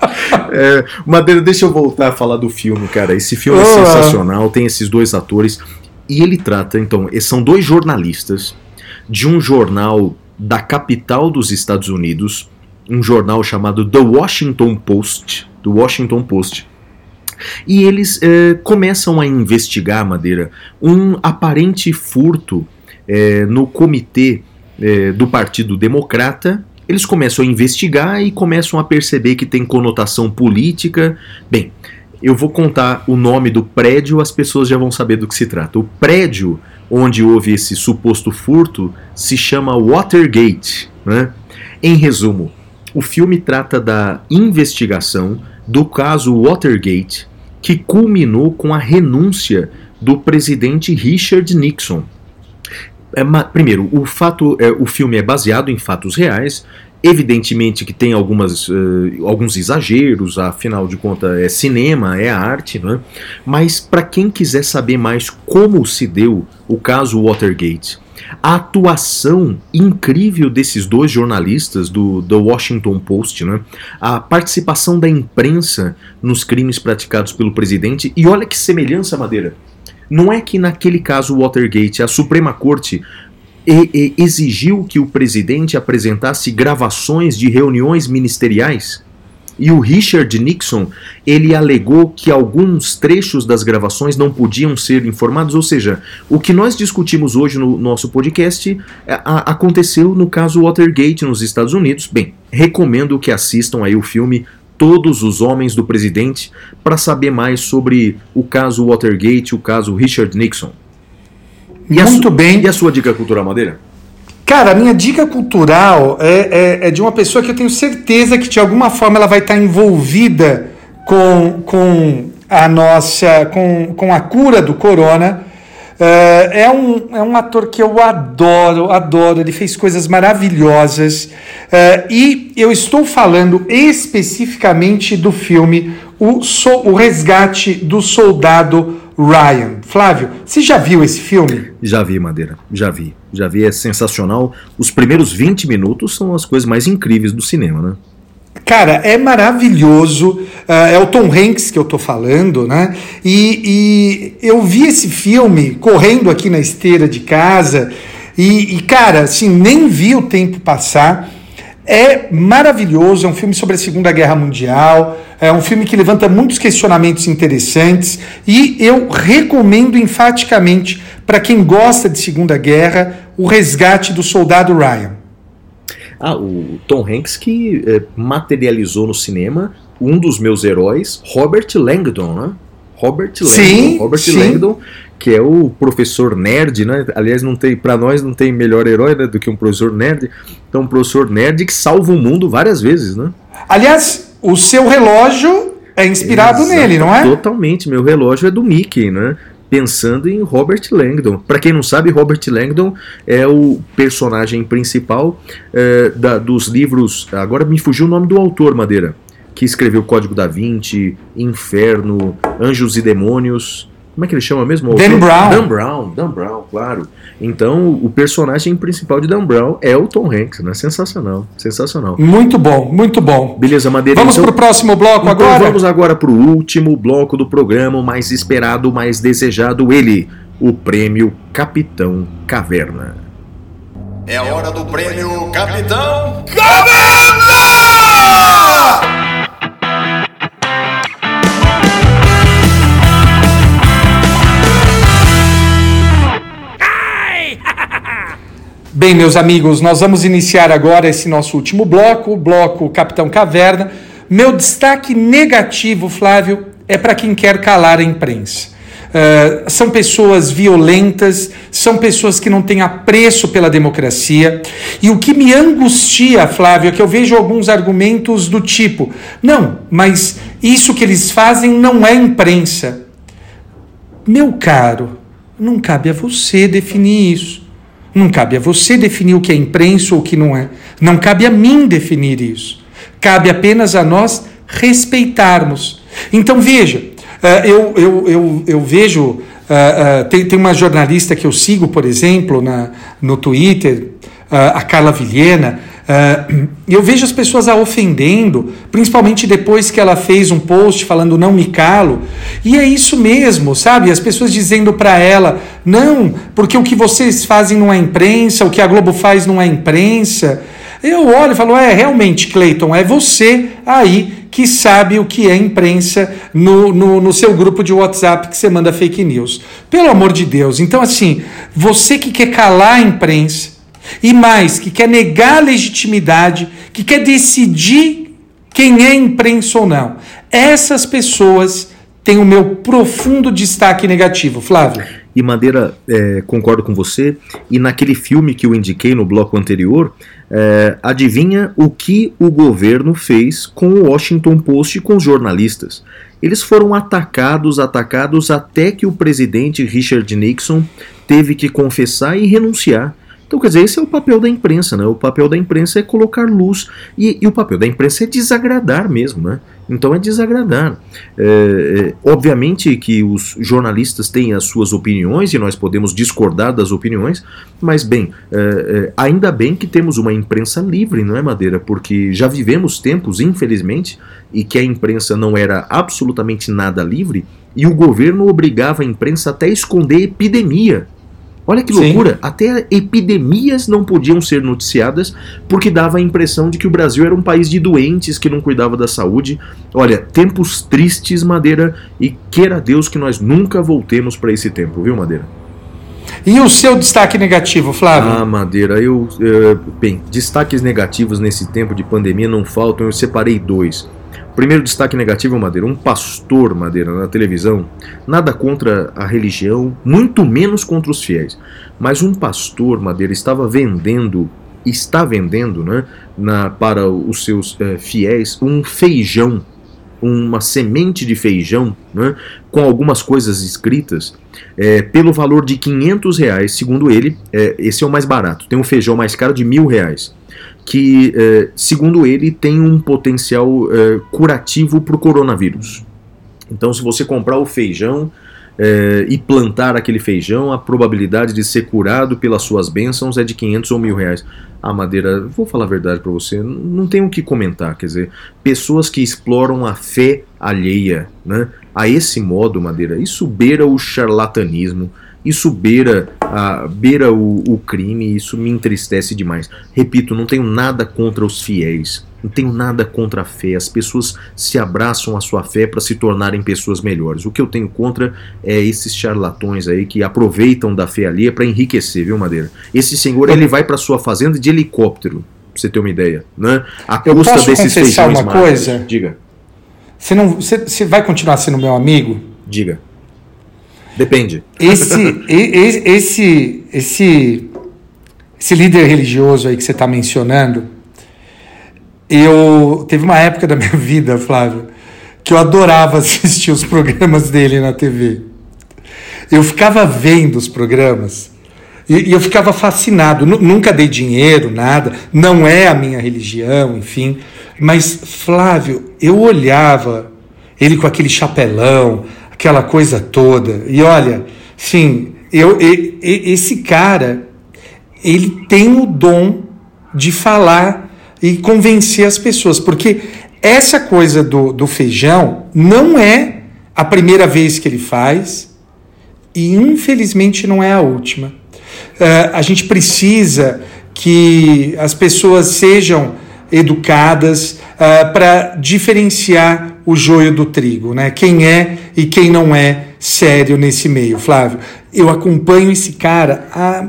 Speaker 3: É, Madeira, deixa eu voltar a falar do filme, cara. Esse filme é sensacional, tem esses dois atores. E ele trata, então, são dois jornalistas de um jornal da capital dos Estados Unidos, um jornal chamado The Washington Post. Do Washington Post. E eles eh, começam a investigar, Madeira, um aparente furto eh, no comitê eh, do Partido Democrata. Eles começam a investigar e começam a perceber que tem conotação política. Bem, eu vou contar o nome do prédio, as pessoas já vão saber do que se trata. O prédio onde houve esse suposto furto se chama Watergate. Né? Em resumo, o filme trata da investigação do caso Watergate, que culminou com a renúncia do presidente Richard Nixon. É, primeiro, o fato, é, o filme é baseado em fatos reais. Evidentemente que tem algumas, uh, alguns exageros, afinal de contas é cinema, é arte, né? mas para quem quiser saber mais como se deu o caso Watergate, a atuação incrível desses dois jornalistas do Washington Post, né? a participação da imprensa nos crimes praticados pelo presidente, e olha que semelhança, Madeira. Não é que naquele caso Watergate a Suprema Corte exigiu que o presidente apresentasse gravações de reuniões ministeriais. E o Richard Nixon, ele alegou que alguns trechos das gravações não podiam ser informados, ou seja, o que nós discutimos hoje no nosso podcast é, a, aconteceu no caso Watergate nos Estados Unidos. Bem, recomendo que assistam aí o filme Todos os Homens do Presidente para saber mais sobre o caso Watergate, o caso Richard Nixon.
Speaker 2: E Muito bem.
Speaker 3: E a sua dica cultural, Madeira?
Speaker 2: Cara, a minha dica cultural é, é, é, de uma pessoa que eu tenho certeza que de alguma forma ela vai estar envolvida com, com a nossa, com, com a cura do corona. Uh, é, um, é um ator que eu adoro, adoro. Ele fez coisas maravilhosas. Uh, e eu estou falando especificamente do filme O, so, o Resgate do Soldado Ryan. Flávio, você já viu esse filme?
Speaker 3: Já vi, Madeira, já vi. Já vi, é sensacional. Os primeiros 20 minutos são as coisas mais incríveis do cinema, né?
Speaker 2: Cara, é maravilhoso. Uh, é o Tom Hanks que eu tô falando, né? E, e, eu vi esse filme correndo aqui na esteira de casa. E, e, cara, assim, nem vi o tempo passar. É maravilhoso, é um filme sobre a Segunda Guerra Mundial, é um filme que levanta muitos questionamentos interessantes e eu recomendo enfaticamente para quem gosta de Segunda Guerra o resgate do soldado Ryan.
Speaker 3: Ah, o Tom Hanks que é, materializou no cinema um dos meus heróis, Robert Langdon, né? Robert Langdon.
Speaker 2: Sim,
Speaker 3: Robert
Speaker 2: sim.
Speaker 3: Langdon que é o professor nerd, né? Aliás, não tem para nós não tem melhor herói né, do que um professor nerd. Então, um professor nerd que salva o mundo várias vezes, né?
Speaker 2: Aliás, o seu relógio é inspirado Exato, nele, não é?
Speaker 3: Totalmente. Meu relógio é do Mickey, né? Pensando em Robert Langdon. Para quem não sabe, Robert Langdon é o personagem principal é, da, dos livros. Agora me fugiu o nome do autor, Madeira. Que escreveu Código da Vinci, Inferno, Anjos e Demônios. Como é que ele chama mesmo?
Speaker 2: Dan Brown.
Speaker 3: Dan Brown, Dan Brown, claro. Então, o personagem principal de Dan Brown é o Tom Hanks, né? Sensacional, sensacional.
Speaker 2: Muito bom, muito bom.
Speaker 3: Beleza, Madeira.
Speaker 2: Vamos então, pro próximo bloco
Speaker 3: então
Speaker 2: agora?
Speaker 3: Vamos agora pro último bloco do programa, o mais esperado, o mais desejado, ele, o prêmio Capitão Caverna.
Speaker 5: É a hora do prêmio Capitão Caverna!
Speaker 2: Bem, meus amigos, nós vamos iniciar agora esse nosso último bloco, o bloco Capitão Caverna. Meu destaque negativo, Flávio, é para quem quer calar a imprensa. Uh, são pessoas violentas, são pessoas que não têm apreço pela democracia. E o que me angustia, Flávio, é que eu vejo alguns argumentos do tipo: não, mas isso que eles fazem não é imprensa. Meu caro, não cabe a você definir isso. Não cabe a você definir o que é imprensa ou o que não é. Não cabe a mim definir isso. Cabe apenas a nós respeitarmos. Então veja, uh, eu, eu, eu, eu vejo. Uh, uh, tem, tem uma jornalista que eu sigo, por exemplo, na, no Twitter, a Carla Vilhena Uh, eu vejo as pessoas a ofendendo, principalmente depois que ela fez um post falando não me calo. E é isso mesmo, sabe? As pessoas dizendo para ela: não, porque o que vocês fazem não é imprensa, o que a Globo faz não é imprensa. Eu olho e falo: é, realmente, Cleiton, é você aí que sabe o que é imprensa no, no, no, seu grupo de WhatsApp que você manda fake news. Pelo amor de Deus. Então, assim, você que quer calar a imprensa, e mais, que quer negar a legitimidade, que quer decidir quem é imprensa ou não. Essas pessoas têm o meu profundo destaque negativo. Flávio.
Speaker 3: E Madeira, é, concordo com você. E naquele filme que eu indiquei no bloco anterior, é, adivinha o que o governo fez com o Washington Post e com os jornalistas? Eles foram atacados, atacados, até que o presidente Richard Nixon teve que confessar e renunciar. Então, quer dizer, esse é o papel da imprensa, né? O papel da imprensa é colocar luz e, e o papel da imprensa é desagradar mesmo, né? Então é desagradar. É, é, obviamente que os jornalistas têm as suas opiniões e nós podemos discordar das opiniões, mas bem, é, é ainda bem que temos uma imprensa livre, não é, Madeira? Porque já vivemos tempos, infelizmente, e que a imprensa não era absolutamente nada livre e o governo obrigava a imprensa até a esconder epidemia. Olha que loucura, Sim. até epidemias não podiam ser noticiadas porque dava a impressão de que o Brasil era um país de doentes que não cuidava da saúde. Olha, tempos tristes, Madeira, e queira Deus que nós nunca voltemos para esse tempo, viu, Madeira?
Speaker 2: E o seu destaque negativo, Flávio?
Speaker 3: Ah, Madeira, eu. É, bem, destaques negativos nesse tempo de pandemia não faltam, eu separei dois. Primeiro destaque negativo, Madeira, um pastor, Madeira, na televisão, nada contra a religião, muito menos contra os fiéis, mas um pastor, Madeira, estava vendendo, está vendendo, né, na, para os seus é, fiéis, um feijão, uma semente de feijão, né, com algumas coisas escritas, é, pelo valor de 500 reais, segundo ele, é, esse é o mais barato, tem um feijão mais caro de mil reais que, eh, segundo ele, tem um potencial eh, curativo para o coronavírus. Então, se você comprar o feijão eh, e plantar aquele feijão, a probabilidade de ser curado pelas suas bênçãos é de 500 ou mil reais. A Madeira, vou falar a verdade para você, não tenho o que comentar. Quer dizer, pessoas que exploram a fé alheia, né? A esse modo, Madeira, isso beira o charlatanismo, isso beira, a, beira o, o crime, isso me entristece demais. Repito, não tenho nada contra os fiéis, não tenho nada contra a fé. As pessoas se abraçam à sua fé para se tornarem pessoas melhores. O que eu tenho contra é esses charlatões aí que aproveitam da fé alheia para enriquecer, viu, Madeira? Esse senhor ele vai para sua fazenda de helicóptero, pra você ter uma ideia, né?
Speaker 2: A eu custa posso desses feijões uma coisa?
Speaker 3: Diga.
Speaker 2: Você não, você, você vai continuar sendo meu amigo?
Speaker 3: Diga. Depende.
Speaker 2: Esse, esse, esse, esse líder religioso aí que você está mencionando, eu teve uma época da minha vida, Flávio, que eu adorava assistir os programas dele na TV. Eu ficava vendo os programas e, e eu ficava fascinado. N nunca dei dinheiro, nada. Não é a minha religião, enfim. Mas Flávio, eu olhava ele com aquele chapelão, aquela coisa toda. E olha, sim, eu, eu, esse cara, ele tem o dom de falar e convencer as pessoas, porque essa coisa do, do feijão não é a primeira vez que ele faz e infelizmente não é a última. Uh, a gente precisa que as pessoas sejam educadas uh, para diferenciar o joio do trigo, né? Quem é e quem não é sério nesse meio, Flávio. Eu acompanho esse cara a,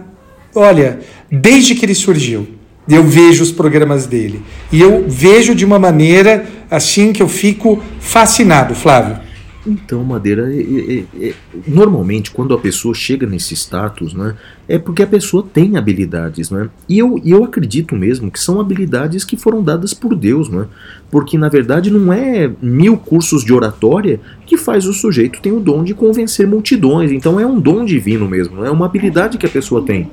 Speaker 2: olha, desde que ele surgiu. Eu vejo os programas dele e eu vejo de uma maneira assim que eu fico fascinado, Flávio.
Speaker 3: Então, Madeira, é, é, é, normalmente quando a pessoa chega nesse status, né, é porque a pessoa tem habilidades, né? E eu, eu acredito mesmo que são habilidades que foram dadas por Deus, né? Porque na verdade não é mil cursos de oratória que faz o sujeito ter o dom de convencer multidões. Então é um dom divino mesmo, é uma habilidade que a pessoa tem.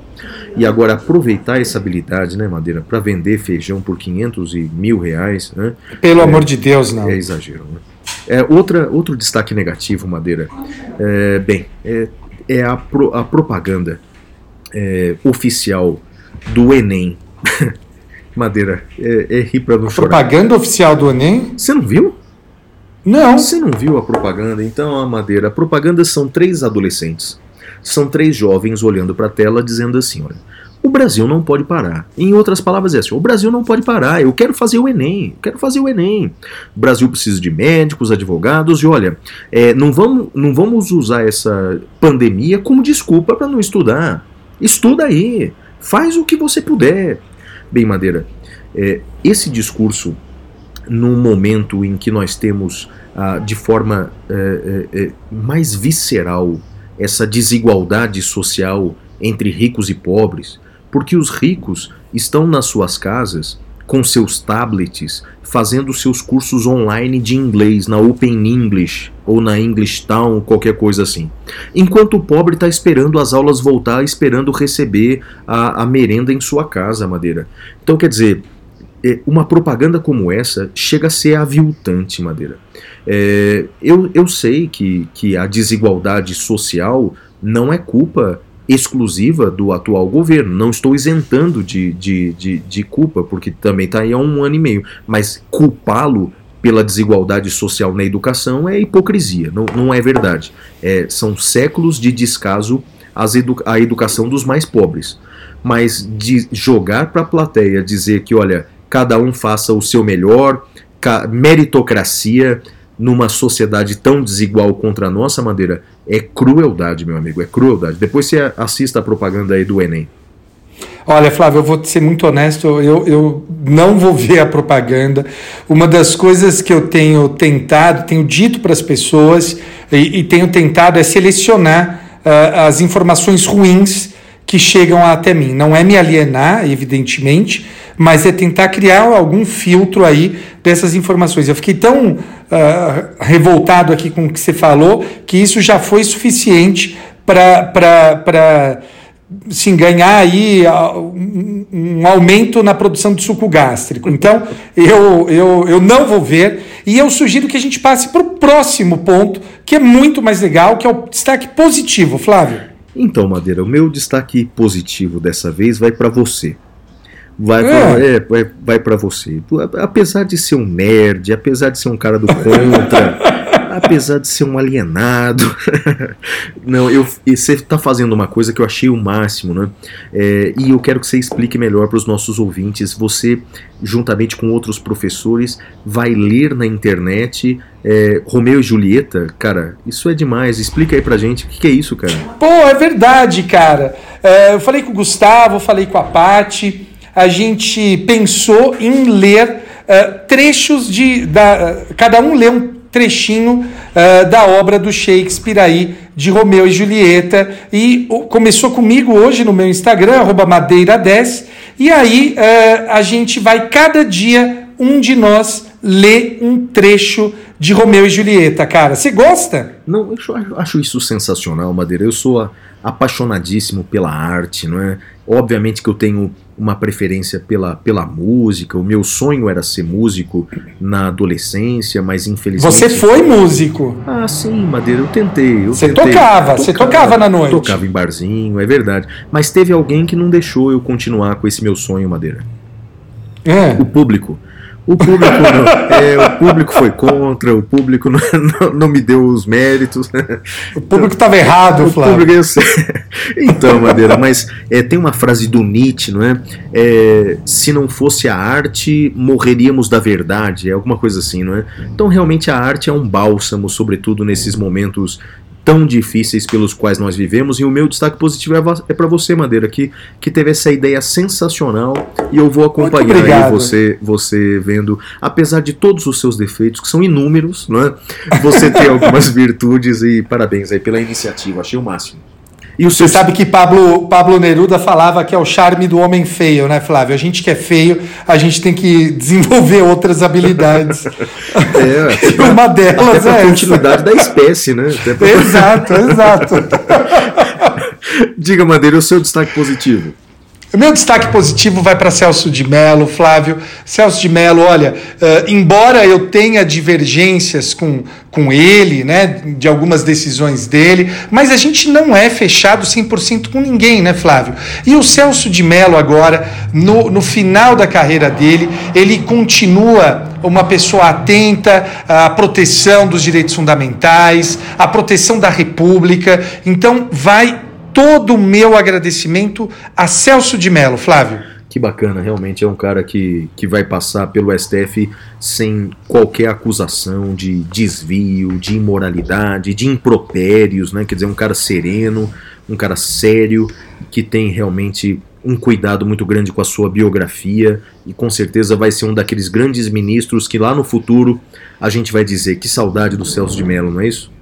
Speaker 3: E agora aproveitar essa habilidade, né, Madeira, para vender feijão por 500 e mil reais, né?
Speaker 2: Pelo é, amor de Deus, não.
Speaker 3: É exagero, né? É, outra, outro destaque negativo, Madeira, é, bem, é, é a, pro, a propaganda é, oficial do Enem. Madeira, é, é rir pra não a chorar.
Speaker 2: Propaganda oficial do Enem?
Speaker 3: Você não viu?
Speaker 2: Não.
Speaker 3: Você não viu a propaganda? Então, a Madeira, a propaganda são três adolescentes. São três jovens olhando para a tela dizendo assim, olha, o Brasil não pode parar. Em outras palavras, é assim: o Brasil não pode parar. Eu quero fazer o Enem. Quero fazer o Enem. O Brasil precisa de médicos, advogados e olha, é, não, vamos, não vamos usar essa pandemia como desculpa para não estudar. Estuda aí. Faz o que você puder. Bem, Madeira, é, esse discurso, num momento em que nós temos ah, de forma é, é, é mais visceral essa desigualdade social entre ricos e pobres, porque os ricos estão nas suas casas com seus tablets, fazendo seus cursos online de inglês na Open English ou na English Town, qualquer coisa assim. Enquanto o pobre está esperando as aulas voltar, esperando receber a, a merenda em sua casa, Madeira. Então, quer dizer, é, uma propaganda como essa chega a ser aviltante, Madeira. É, eu, eu sei que, que a desigualdade social não é culpa exclusiva do atual governo. Não estou isentando de, de, de, de culpa, porque também está aí há um ano e meio. Mas culpá-lo pela desigualdade social na educação é hipocrisia, não, não é verdade. É, são séculos de descaso edu à educação dos mais pobres. Mas de jogar para a plateia dizer que, olha, cada um faça o seu melhor, meritocracia, numa sociedade tão desigual contra a nossa maneira é crueldade, meu amigo, é crueldade. Depois você assista a propaganda aí do Enem.
Speaker 2: Olha, Flávio, eu vou ser muito honesto, eu, eu não vou ver a propaganda. Uma das coisas que eu tenho tentado, tenho dito para as pessoas e, e, tenho tentado é selecionar uh, as informações ruins que chegam até mim. Não é me alienar, evidentemente, mas é tentar criar algum filtro aí dessas informações. Eu fiquei tão uh, revoltado aqui com o que você falou que isso já foi suficiente para sim, ganhar aí um, um, aumento na produção de suco gástrico. Então, eu, eu, eu não vou ver e eu sugiro que a gente passe para o próximo ponto, que é muito mais legal, que é o destaque positivo, Flávio.
Speaker 3: Então, Madeira, o meu destaque positivo dessa vez vai para você vai é. Pra, é, vai, para você. Apesar de ser um nerd, apesar de ser um cara do contra, apesar de ser um alienado, não, eu, você está fazendo uma coisa que eu achei o máximo, né? É, e eu quero que você explique melhor para os nossos ouvintes. Você, juntamente com outros professores, vai ler na internet é, Romeu e Julieta, cara, isso é demais. Explica aí pra gente o que, que, é isso, cara.
Speaker 2: Pô, é verdade, cara. É, eu falei com o Gustavo, falei com a Pati a gente pensou em ler uh, trechos de. Da, uh, cada um lê um trechinho uh, da obra do Shakespeare aí, de Romeu e Julieta. E começou comigo hoje no meu Instagram, madeira10. E aí a gente vai, cada dia, um de nós ler um trecho de Romeu e Julieta, cara. Você gosta?
Speaker 3: Não, eu acho isso sensacional, Madeira. Eu sou apaixonadíssimo pela arte, não é? Obviamente que eu tenho uma preferência pela, pela música. O meu sonho era ser músico na adolescência, mas infelizmente.
Speaker 2: Você foi músico?
Speaker 3: Ah, sim, Madeira, eu tentei. Eu
Speaker 2: você
Speaker 3: tentei.
Speaker 2: tocava, você tocava na noite.
Speaker 3: Tocava em barzinho, é verdade. Mas teve alguém que não deixou eu continuar com esse meu sonho, Madeira. É. O público. O público, não, é, o público foi contra, o público não, não, não me deu os méritos.
Speaker 2: O público estava errado,
Speaker 3: o
Speaker 2: Flávio.
Speaker 3: Público, eu sei. Então, Madeira, mas é, tem uma frase do Nietzsche, não é? é? Se não fosse a arte, morreríamos da verdade, é alguma coisa assim, não é? Então, realmente, a arte é um bálsamo, sobretudo nesses momentos tão difíceis pelos quais nós vivemos. E o meu destaque positivo é, é para você, Madeira, que, que teve essa ideia sensacional e eu vou acompanhar você, você vendo, apesar de todos os seus defeitos, que são inúmeros, não é? você tem algumas virtudes e parabéns aí pela iniciativa, achei o máximo.
Speaker 2: E você sabe que Pablo, Pablo Neruda falava que é o charme do homem feio, né, Flávio? A gente que é feio, a gente tem que desenvolver outras habilidades.
Speaker 3: É, e uma delas até é a continuidade essa. da espécie, né?
Speaker 2: Pra... Exato, exato.
Speaker 3: Diga, Madeira, o seu destaque positivo.
Speaker 2: O meu destaque positivo vai para Celso de Mello, Flávio. Celso de Mello, olha, uh, embora eu tenha divergências com, com ele, né, de algumas decisões dele, mas a gente não é fechado 100% com ninguém, né, Flávio? E o Celso de Mello agora, no, no final da carreira dele, ele continua uma pessoa atenta à proteção dos direitos fundamentais, à proteção da República. Então, vai todo o meu agradecimento a Celso de Mello, Flávio.
Speaker 3: Que bacana, realmente é um cara que, que vai passar pelo STF sem qualquer acusação de desvio, de imoralidade, de impropérios, né? Quer dizer, um cara sereno, um cara sério, que tem realmente um cuidado muito grande com a sua biografia e com certeza vai ser um daqueles grandes ministros que lá no futuro a gente vai dizer que saudade do Celso de Mello, não é isso?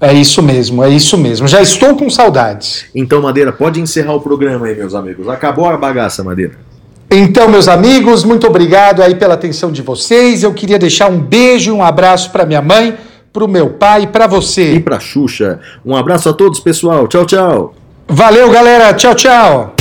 Speaker 2: É isso mesmo, é isso mesmo. Já estou com saudades.
Speaker 3: Então, Madeira, pode encerrar o programa aí, meus amigos. Acabou a bagaça, Madeira.
Speaker 2: Então, meus amigos, muito obrigado aí pela atenção de vocês. Eu queria deixar um beijo e um abraço para minha mãe, para o meu pai e para você.
Speaker 3: E para Xuxa. Um abraço a todos, pessoal. Tchau, tchau.
Speaker 2: Valeu, galera. Tchau, tchau.